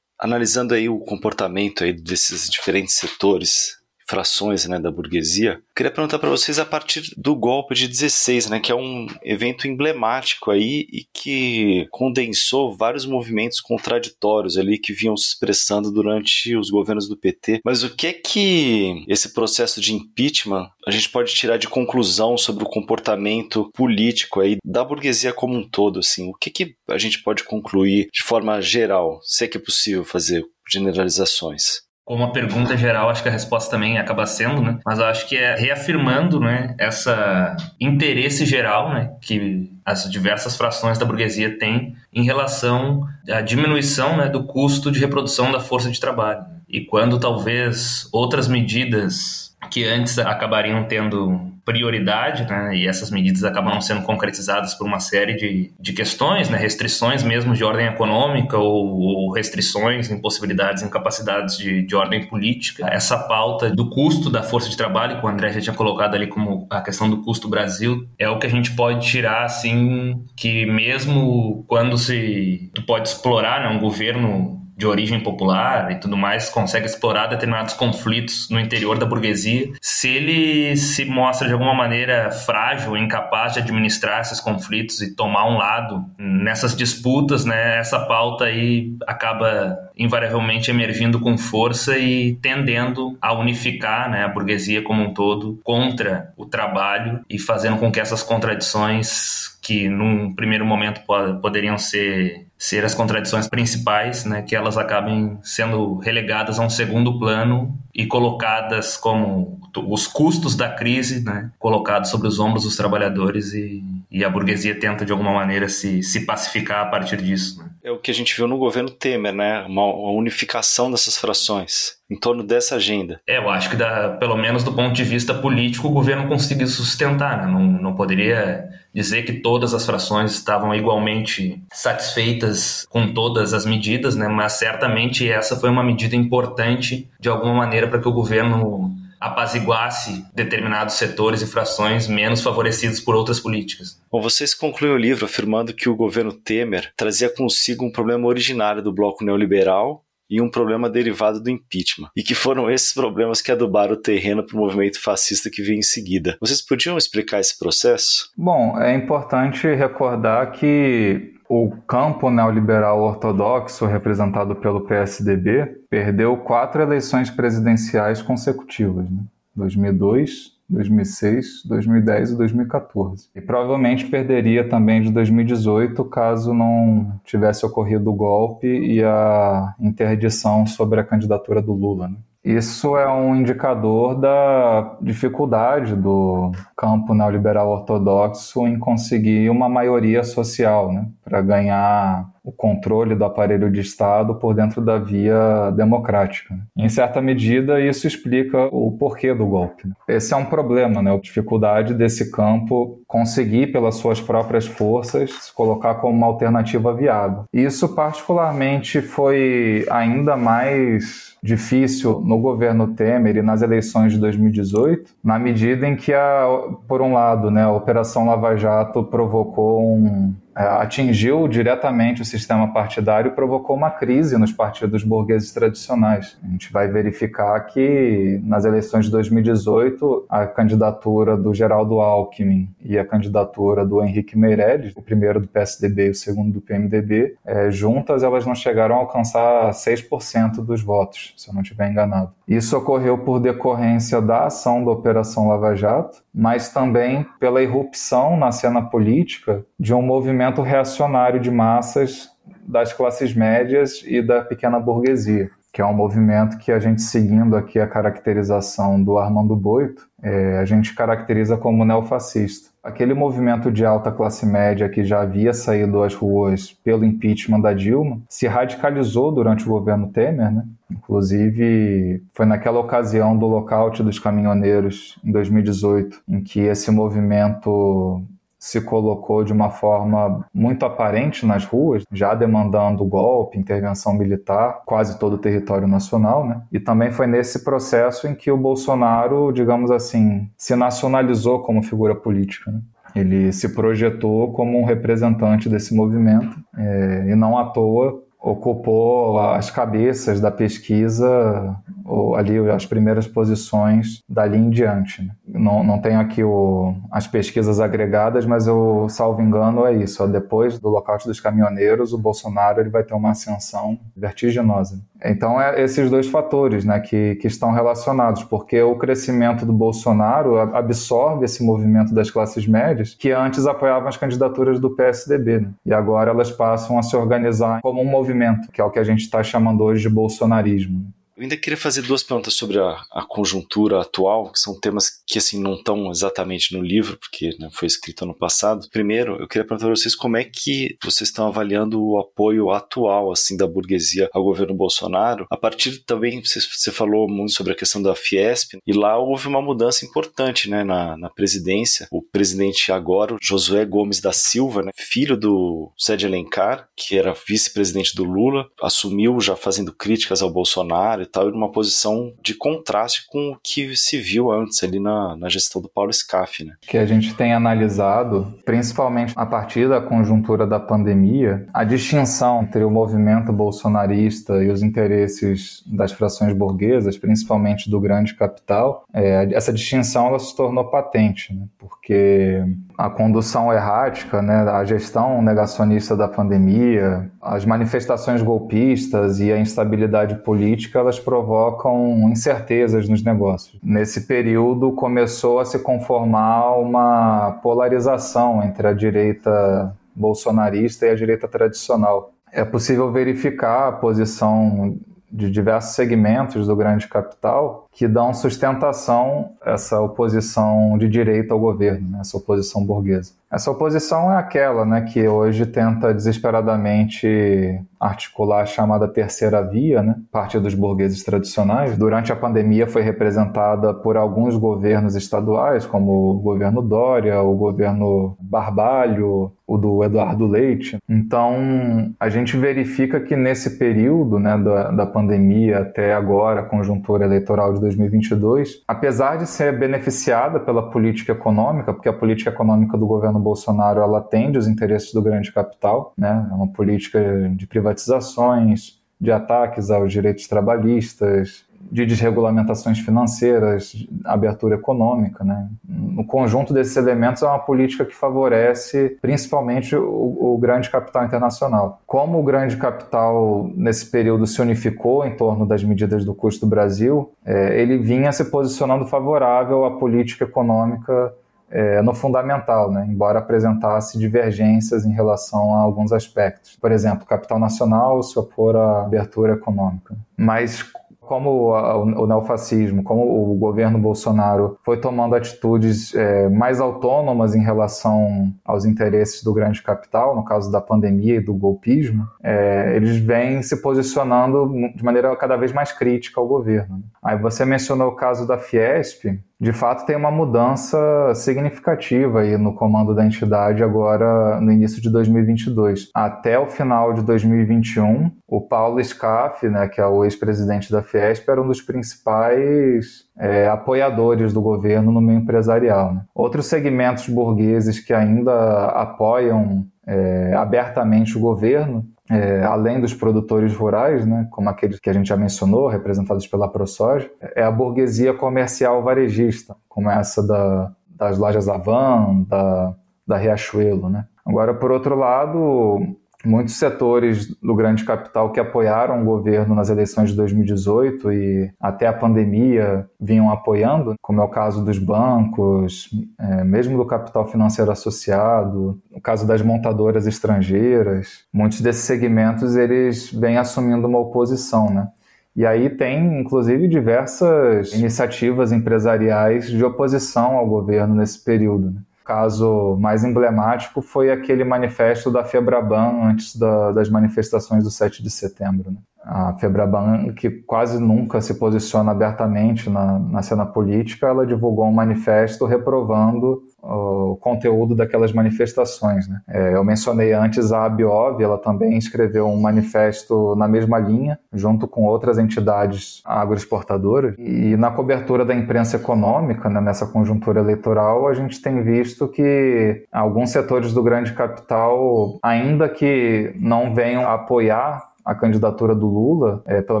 analisando aí o comportamento aí desses diferentes setores frações né, da burguesia. Queria perguntar para vocês a partir do golpe de 16, né, que é um evento emblemático aí e que condensou vários movimentos contraditórios ali que vinham se expressando durante os governos do PT. Mas o que é que esse processo de impeachment a gente pode tirar de conclusão sobre o comportamento político aí da burguesia como um todo, assim? O que que a gente pode concluir de forma geral, se é que é possível fazer generalizações? Como uma pergunta geral, acho que a resposta também acaba sendo, né? Mas eu acho que é reafirmando, né, essa interesse geral, né, que as diversas frações da burguesia têm em relação à diminuição, né, do custo de reprodução da força de trabalho. E quando talvez outras medidas que antes acabariam tendo prioridade, né, e essas medidas acabam não sendo concretizadas por uma série de, de questões, né, restrições mesmo de ordem econômica ou, ou restrições, impossibilidades, incapacidades de, de ordem política. Essa pauta do custo da força de trabalho, que o André já tinha colocado ali como a questão do custo Brasil, é o que a gente pode tirar, assim, que mesmo quando se tu pode explorar né, um governo de origem popular e tudo mais consegue explorar determinados conflitos no interior da burguesia, se ele se mostra de alguma maneira frágil, incapaz de administrar esses conflitos e tomar um lado nessas disputas, né, essa pauta aí acaba invariavelmente emergindo com força e tendendo a unificar né, a burguesia como um todo contra o trabalho e fazendo com que essas contradições que num primeiro momento poderiam ser ser as contradições principais, né, que elas acabem sendo relegadas a um segundo plano e colocadas como os custos da crise, né, colocados sobre os ombros dos trabalhadores e, e a burguesia tenta de alguma maneira se, se pacificar a partir disso. Né. É o que a gente viu no governo Temer, né, uma, uma unificação dessas frações em torno dessa agenda. É, eu acho que da, pelo menos do ponto de vista político o governo conseguiu sustentar, né? não, não poderia dizer que todas as frações estavam igualmente satisfeitas com todas as medidas, né? mas certamente essa foi uma medida importante de alguma maneira para que o governo apaziguasse determinados setores e frações menos favorecidos por outras políticas. Bom, vocês concluem o livro afirmando que o governo Temer trazia consigo um problema originário do bloco neoliberal e um problema derivado do impeachment, e que foram esses problemas que adubaram o terreno para o movimento fascista que veio em seguida. Vocês podiam explicar esse processo? Bom, é importante recordar que o campo neoliberal ortodoxo, representado pelo PSDB, perdeu quatro eleições presidenciais consecutivas, né? 2002, 2006, 2010 e 2014. E provavelmente perderia também de 2018 caso não tivesse ocorrido o golpe e a interdição sobre a candidatura do Lula. Né? Isso é um indicador da dificuldade do campo neoliberal ortodoxo em conseguir uma maioria social, né, para ganhar o controle do aparelho de Estado por dentro da via democrática. Em certa medida, isso explica o porquê do golpe. Esse é um problema, né? a dificuldade desse campo conseguir, pelas suas próprias forças, se colocar como uma alternativa viável. Isso, particularmente, foi ainda mais difícil no governo Temer e nas eleições de 2018, na medida em que, a, por um lado, né, a Operação Lava Jato provocou um, atingiu diretamente o sistema partidário e provocou uma crise nos partidos burgueses tradicionais. A gente vai verificar que nas eleições de 2018 a candidatura do Geraldo Alckmin e a candidatura do Henrique Meirelles, o primeiro do PSDB e o segundo do PMDB, é, juntas elas não chegaram a alcançar 6% dos votos, se eu não estiver enganado. Isso ocorreu por decorrência da ação da Operação Lava Jato, mas também pela irrupção na cena política de um movimento reacionário de massas das classes médias e da pequena burguesia, que é um movimento que a gente, seguindo aqui a caracterização do Armando Boito, é, a gente caracteriza como neofascista. Aquele movimento de alta classe média que já havia saído às ruas pelo impeachment da Dilma se radicalizou durante o governo Temer, né? Inclusive, foi naquela ocasião do lockout dos caminhoneiros, em 2018, em que esse movimento se colocou de uma forma muito aparente nas ruas, já demandando golpe, intervenção militar, quase todo o território nacional, né? E também foi nesse processo em que o Bolsonaro, digamos assim, se nacionalizou como figura política. Né? Ele se projetou como um representante desse movimento é, e não à toa ocupou as cabeças da pesquisa, ou ali as primeiras posições dali em diante. Né? Não, não tenho aqui o, as pesquisas agregadas, mas eu, salvo engano, é isso. Depois do lockout dos caminhoneiros, o Bolsonaro ele vai ter uma ascensão vertiginosa. Então, é esses dois fatores né, que, que estão relacionados, porque o crescimento do Bolsonaro absorve esse movimento das classes médias que antes apoiavam as candidaturas do PSDB. Né? E agora elas passam a se organizar como um movimento, que é o que a gente está chamando hoje de bolsonarismo. Eu ainda queria fazer duas perguntas sobre a, a conjuntura atual, que são temas que assim não estão exatamente no livro, porque né, foi escrito ano passado. Primeiro, eu queria perguntar para vocês como é que vocês estão avaliando o apoio atual assim da burguesia ao governo Bolsonaro. A partir também você, você falou muito sobre a questão da Fiesp e lá houve uma mudança importante, né, na, na presidência. O presidente agora, Josué Gomes da Silva, né, filho do Sérgio Alencar, que era vice-presidente do Lula, assumiu já fazendo críticas ao Bolsonaro tal, e numa posição de contraste com o que se viu antes ali na, na gestão do Paulo Scaff. Né? Que a gente tem analisado, principalmente a partir da conjuntura da pandemia, a distinção entre o movimento bolsonarista e os interesses das frações burguesas, principalmente do grande capital, é, essa distinção ela se tornou patente, né? porque a condução errática, né, a gestão negacionista da pandemia, as manifestações golpistas e a instabilidade política, elas provocam incertezas nos negócios. Nesse período começou a se conformar uma polarização entre a direita bolsonarista e a direita tradicional. É possível verificar a posição de diversos segmentos do grande capital que dão sustentação a essa oposição de direita ao governo, né, essa oposição burguesa. Essa oposição é aquela né, que hoje tenta desesperadamente articular a chamada terceira via, né, partidos burgueses tradicionais. Durante a pandemia foi representada por alguns governos estaduais, como o governo Dória, o governo Barbalho, o do Eduardo Leite. Então, a gente verifica que nesse período né, da, da pandemia até agora, a conjuntura eleitoral de 2022, apesar de ser beneficiada pela política econômica, porque a política econômica do governo Bolsonaro ela atende os interesses do grande capital, né? é uma política de privatizações, de ataques aos direitos trabalhistas, de desregulamentações financeiras, abertura econômica. Né? No conjunto desses elementos, é uma política que favorece principalmente o, o, grande capital internacional. Como o grande capital, nesse período, se unificou em torno das medidas do custo do Brasil, é, ele vinha se posicionando favorável à política econômica é, no fundamental, né? embora apresentasse divergências em relação a alguns aspectos. Por exemplo, capital nacional se opor à abertura econômica. Mas como o neofascismo, como o governo Bolsonaro foi tomando atitudes é, mais autônomas em relação aos interesses do grande capital, no caso da pandemia e do golpismo, é, eles vêm se posicionando de maneira cada vez mais crítica ao governo. Aí você mencionou o caso da Fiesp, de fato tem uma mudança significativa aí no comando da entidade agora no início de 2022. Até o final de 2021, o Paulo Scaff, né, que é o ex-presidente da Fiesp, era um dos principais é, apoiadores do governo no meio empresarial. Né? Outros segmentos burgueses que ainda apoiam é, abertamente o governo é, além dos produtores rurais, né, como aqueles que a gente já mencionou, representados pela ProSoja, é a burguesia comercial varejista, como essa da, das lojas Avan, da, da Riachuelo. Né? Agora, por outro lado, muitos setores do grande capital que apoiaram o governo nas eleições de 2018 e até a pandemia vinham apoiando, como é o caso dos bancos, é, mesmo do capital financeiro associado, o caso das montadoras estrangeiras, muitos desses segmentos eles vêm assumindo uma oposição, né? E aí tem, inclusive, diversas iniciativas empresariais de oposição ao governo nesse período. Né? Caso mais emblemático foi aquele manifesto da Febraban antes da, das manifestações do 7 de setembro. Né? A Febraban, que quase nunca se posiciona abertamente na, na cena política, ela divulgou um manifesto reprovando o conteúdo daquelas manifestações. Né? É, eu mencionei antes a Abiov, ela também escreveu um manifesto na mesma linha, junto com outras entidades agroexportadoras. E na cobertura da imprensa econômica, né, nessa conjuntura eleitoral, a gente tem visto que alguns setores do grande capital, ainda que não venham apoiar a candidatura do Lula, é, pelo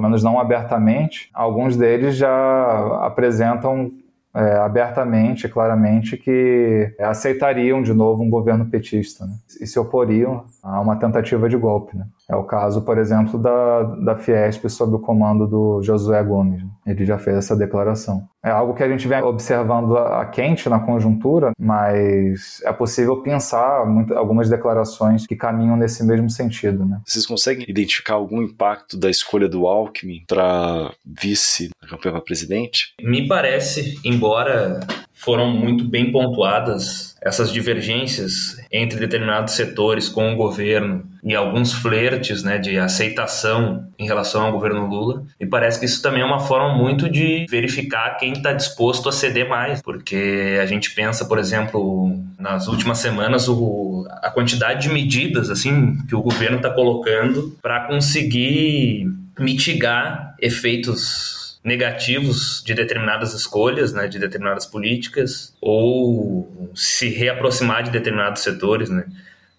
menos não abertamente, alguns deles já apresentam é, abertamente, claramente, que aceitariam de novo um governo petista né? e se oporiam a uma tentativa de golpe. Né? É o caso, por exemplo, da, da Fiesp sob o comando do Josué Gomes. Né? Ele já fez essa declaração. É algo que a gente vem observando a quente na conjuntura, mas é possível pensar muito, algumas declarações que caminham nesse mesmo sentido. Né? Vocês conseguem identificar algum impacto da escolha do Alckmin para vice na campanha para presidente? Me parece, embora foram muito bem pontuadas essas divergências entre determinados setores com o governo e alguns flertes né, de aceitação em relação ao governo Lula. E parece que isso também é uma forma muito de verificar quem está disposto a ceder mais, porque a gente pensa, por exemplo, nas últimas semanas o, a quantidade de medidas assim que o governo está colocando para conseguir mitigar efeitos negativos de determinadas escolhas, né, de determinadas políticas, ou se reaproximar de determinados setores, né.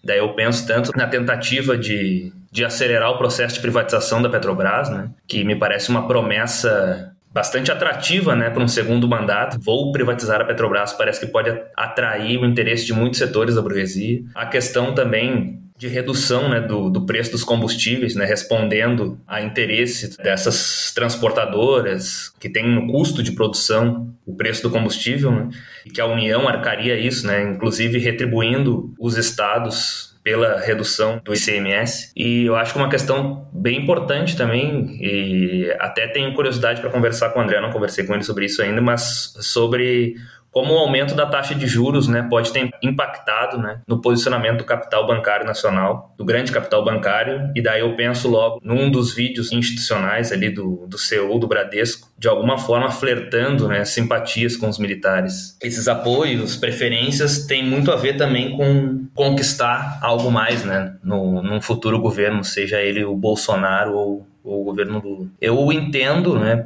Daí eu penso tanto na tentativa de, de acelerar o processo de privatização da Petrobras, né, que me parece uma promessa bastante atrativa né, para um segundo mandato. Vou privatizar a Petrobras, parece que pode atrair o interesse de muitos setores da burguesia. A questão também de redução né, do, do preço dos combustíveis, né, respondendo a interesse dessas transportadoras que têm no custo de produção o preço do combustível, né, e que a União arcaria isso, né, inclusive retribuindo os estados pela redução do ICMS. E eu acho que uma questão bem importante também, e até tenho curiosidade para conversar com o André, não conversei com ele sobre isso ainda, mas sobre como o aumento da taxa de juros né, pode ter impactado né, no posicionamento do capital bancário nacional, do grande capital bancário, e daí eu penso logo num dos vídeos institucionais ali do, do CEO, do Bradesco, de alguma forma flertando né, simpatias com os militares. Esses apoios, preferências, têm muito a ver também com conquistar algo mais né, no, num futuro governo, seja ele o Bolsonaro ou o governo Lula. Eu entendo, né,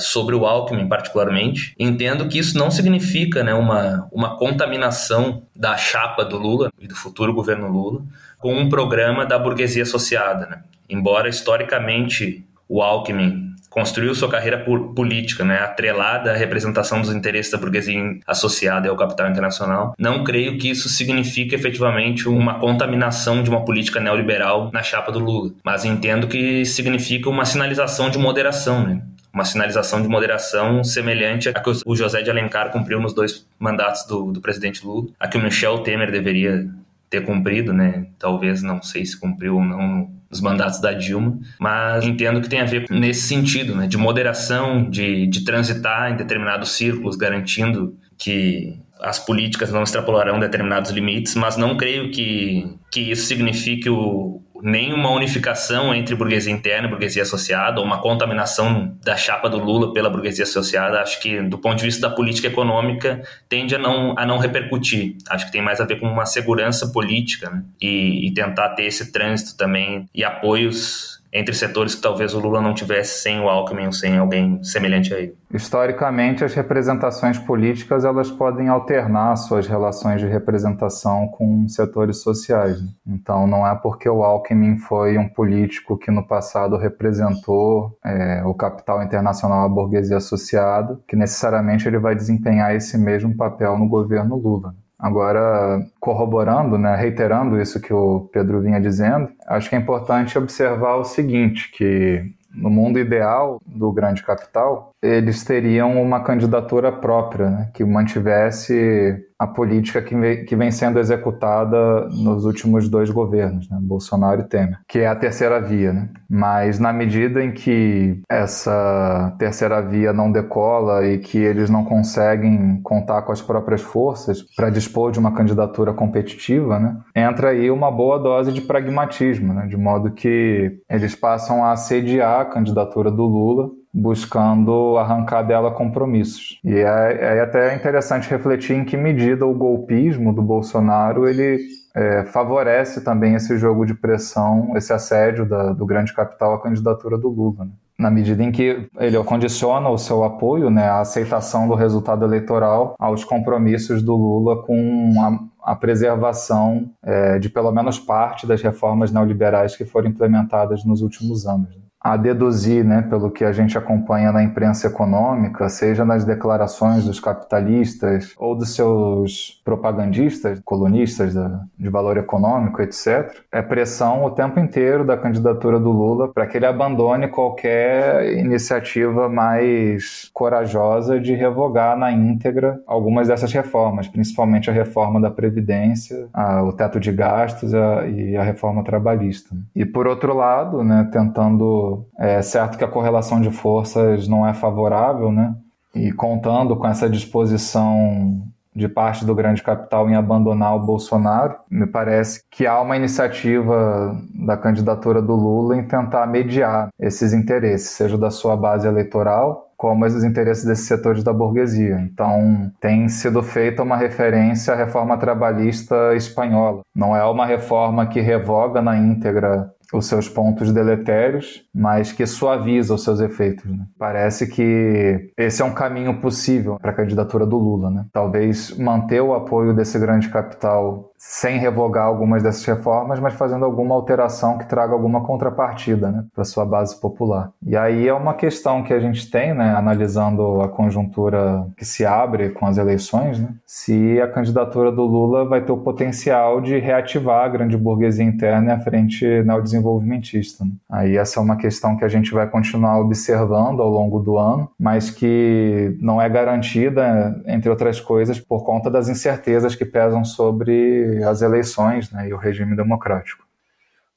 sobre o Alckmin particularmente, entendo que isso não significa, né, uma, uma contaminação da chapa do Lula e do futuro governo Lula com um programa da burguesia associada, né? embora historicamente o Alckmin construiu sua carreira política, né, atrelada à representação dos interesses da burguesia associada ao capital internacional. Não creio que isso signifique efetivamente uma contaminação de uma política neoliberal na chapa do Lula, mas entendo que significa uma sinalização de moderação, né? uma sinalização de moderação semelhante a que o José de Alencar cumpriu nos dois mandatos do, do presidente Lula, a que o Michel Temer deveria ter cumprido, né? Talvez não sei se cumpriu ou não nos mandatos da Dilma, mas entendo que tem a ver nesse sentido, né? De moderação, de, de transitar em determinados círculos, garantindo que as políticas não extrapolarão determinados limites, mas não creio que, que isso signifique o, nem uma unificação entre burguesia interna e burguesia associada, ou uma contaminação da chapa do Lula pela burguesia associada. Acho que, do ponto de vista da política econômica, tende a não, a não repercutir. Acho que tem mais a ver com uma segurança política né? e, e tentar ter esse trânsito também e apoios entre setores que talvez o Lula não tivesse sem o Alckmin ou sem alguém semelhante a ele. Historicamente, as representações políticas elas podem alternar suas relações de representação com setores sociais. Né? Então, não é porque o Alckmin foi um político que no passado representou é, o capital internacional, a burguesia associada, que necessariamente ele vai desempenhar esse mesmo papel no governo Lula. Agora, corroborando, né, reiterando isso que o Pedro vinha dizendo, acho que é importante observar o seguinte, que no mundo ideal do grande capital, eles teriam uma candidatura própria, né, que mantivesse a política que vem, sendo executada nos últimos dois governos, né, Bolsonaro e Temer, que é a terceira via. Né? Mas na medida em que essa terceira via não decola e que eles não conseguem contar com as próprias forças para dispor de uma candidatura competitiva, né, entra aí uma boa dose de pragmatismo, né, de modo que eles passam a assediar a candidatura do Lula buscando arrancar dela compromissos. E é, é até interessante refletir em que medida o golpismo do Bolsonaro ele é, favorece também esse jogo de pressão, esse assédio da, do grande capital à candidatura do Lula. Né? Na medida em que ele condiciona o seu apoio, né, a aceitação do resultado eleitoral aos compromissos do Lula com a, a preservação é, de pelo menos parte das reformas neoliberais que foram implementadas nos últimos anos. Né? A deduzir, né, pelo que a gente acompanha na imprensa econômica, seja nas declarações dos capitalistas ou dos seus propagandistas, colunistas de valor econômico, etc., é pressão o tempo inteiro da candidatura do Lula para que ele abandone qualquer iniciativa mais corajosa de revogar na íntegra algumas dessas reformas, principalmente a reforma da Previdência, a, o teto de gastos a, e a reforma trabalhista. E por outro lado, né, tentando é certo que a correlação de forças não é favorável, né? E contando com essa disposição de parte do grande capital em abandonar o Bolsonaro, me parece que há uma iniciativa da candidatura do Lula em tentar mediar esses interesses, seja da sua base eleitoral como os interesses desses setores da burguesia. Então, tem sido feita uma referência à reforma trabalhista espanhola. Não é uma reforma que revoga na íntegra os seus pontos deletérios, mas que suaviza os seus efeitos. Né? Parece que esse é um caminho possível para a candidatura do Lula. Né? Talvez manter o apoio desse grande capital sem revogar algumas dessas reformas, mas fazendo alguma alteração que traga alguma contrapartida né, para sua base popular. E aí é uma questão que a gente tem, né, analisando a conjuntura que se abre com as eleições, né, se a candidatura do Lula vai ter o potencial de reativar a grande burguesia interna e a frente neodesenvolvimentista. Né. Aí essa é uma questão que a gente vai continuar observando ao longo do ano, mas que não é garantida, entre outras coisas, por conta das incertezas que pesam sobre as eleições né, e o regime democrático.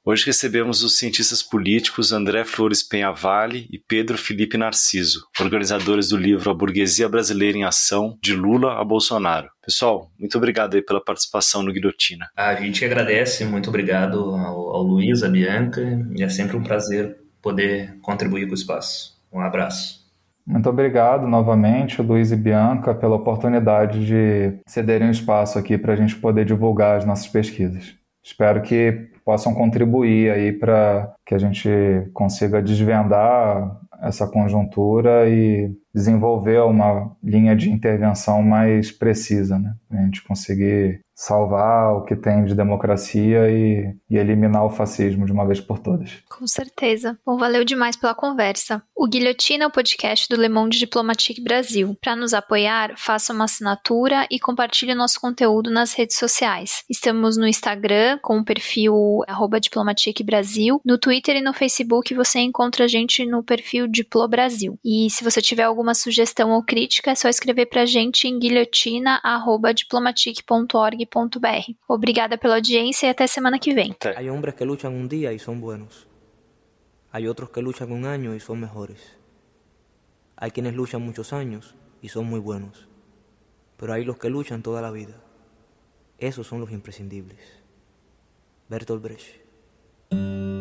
Hoje recebemos os cientistas políticos André Flores Penhavale e Pedro Felipe Narciso, organizadores do livro A Burguesia Brasileira em Ação, de Lula a Bolsonaro. Pessoal, muito obrigado aí pela participação no Guilhotina. A gente agradece, muito obrigado ao, ao Luiz, a Bianca, e é sempre um prazer poder contribuir com o espaço. Um abraço. Muito obrigado novamente, Luiz e Bianca, pela oportunidade de cederem um espaço aqui para a gente poder divulgar as nossas pesquisas. Espero que possam contribuir aí para que a gente consiga desvendar essa conjuntura e desenvolver uma linha de intervenção mais precisa, né? Para a gente conseguir salvar o que tem de democracia e, e, eliminar o fascismo de uma vez por todas. Com certeza. Bom, valeu demais pela conversa. O Guilhotina é o podcast do Le Monde Diplomatique Brasil. Para nos apoiar, faça uma assinatura e compartilhe nosso conteúdo nas redes sociais. Estamos no Instagram com o perfil Diplomatique Brasil. No Twitter e no Facebook você encontra a gente no perfil Diplo Brasil. E se você tiver alguma sugestão ou crítica, é só escrever para a gente em guilhotina.diplomatique.org.br. Obrigada pela audiência e até semana que vem. Hay hombres que luchan un día y son buenos. Hay otros que luchan un año y son mejores. Hay quienes luchan muchos años y son muy buenos. Pero hay los que luchan toda la vida. Esos son los imprescindibles. Bertolt Brecht.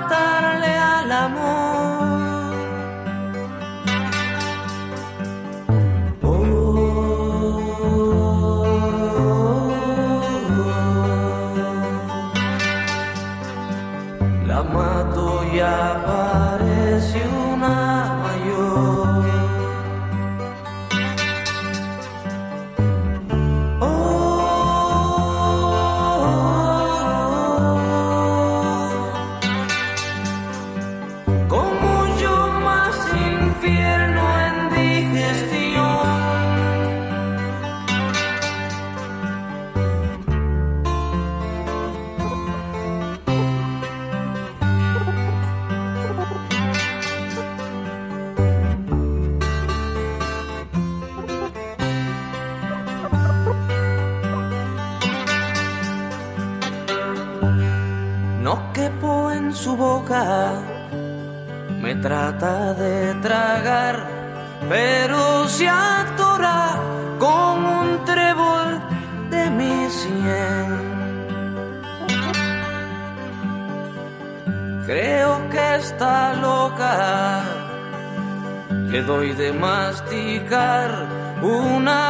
doy de masticar una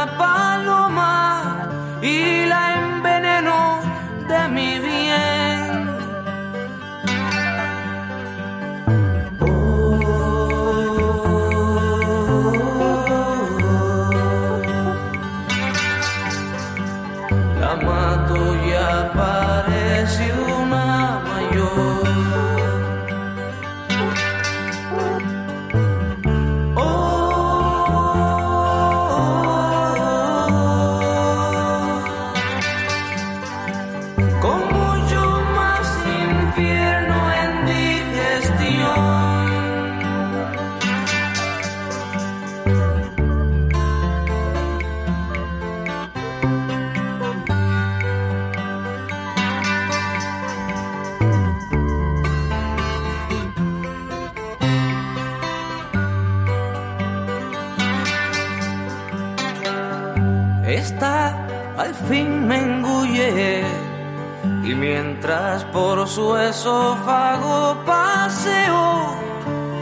por su esófago paseo,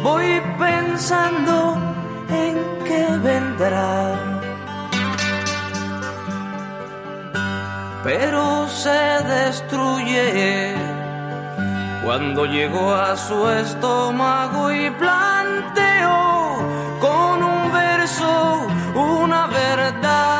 voy pensando en qué vendrá. Pero se destruye cuando llegó a su estómago y planteó con un verso una verdad.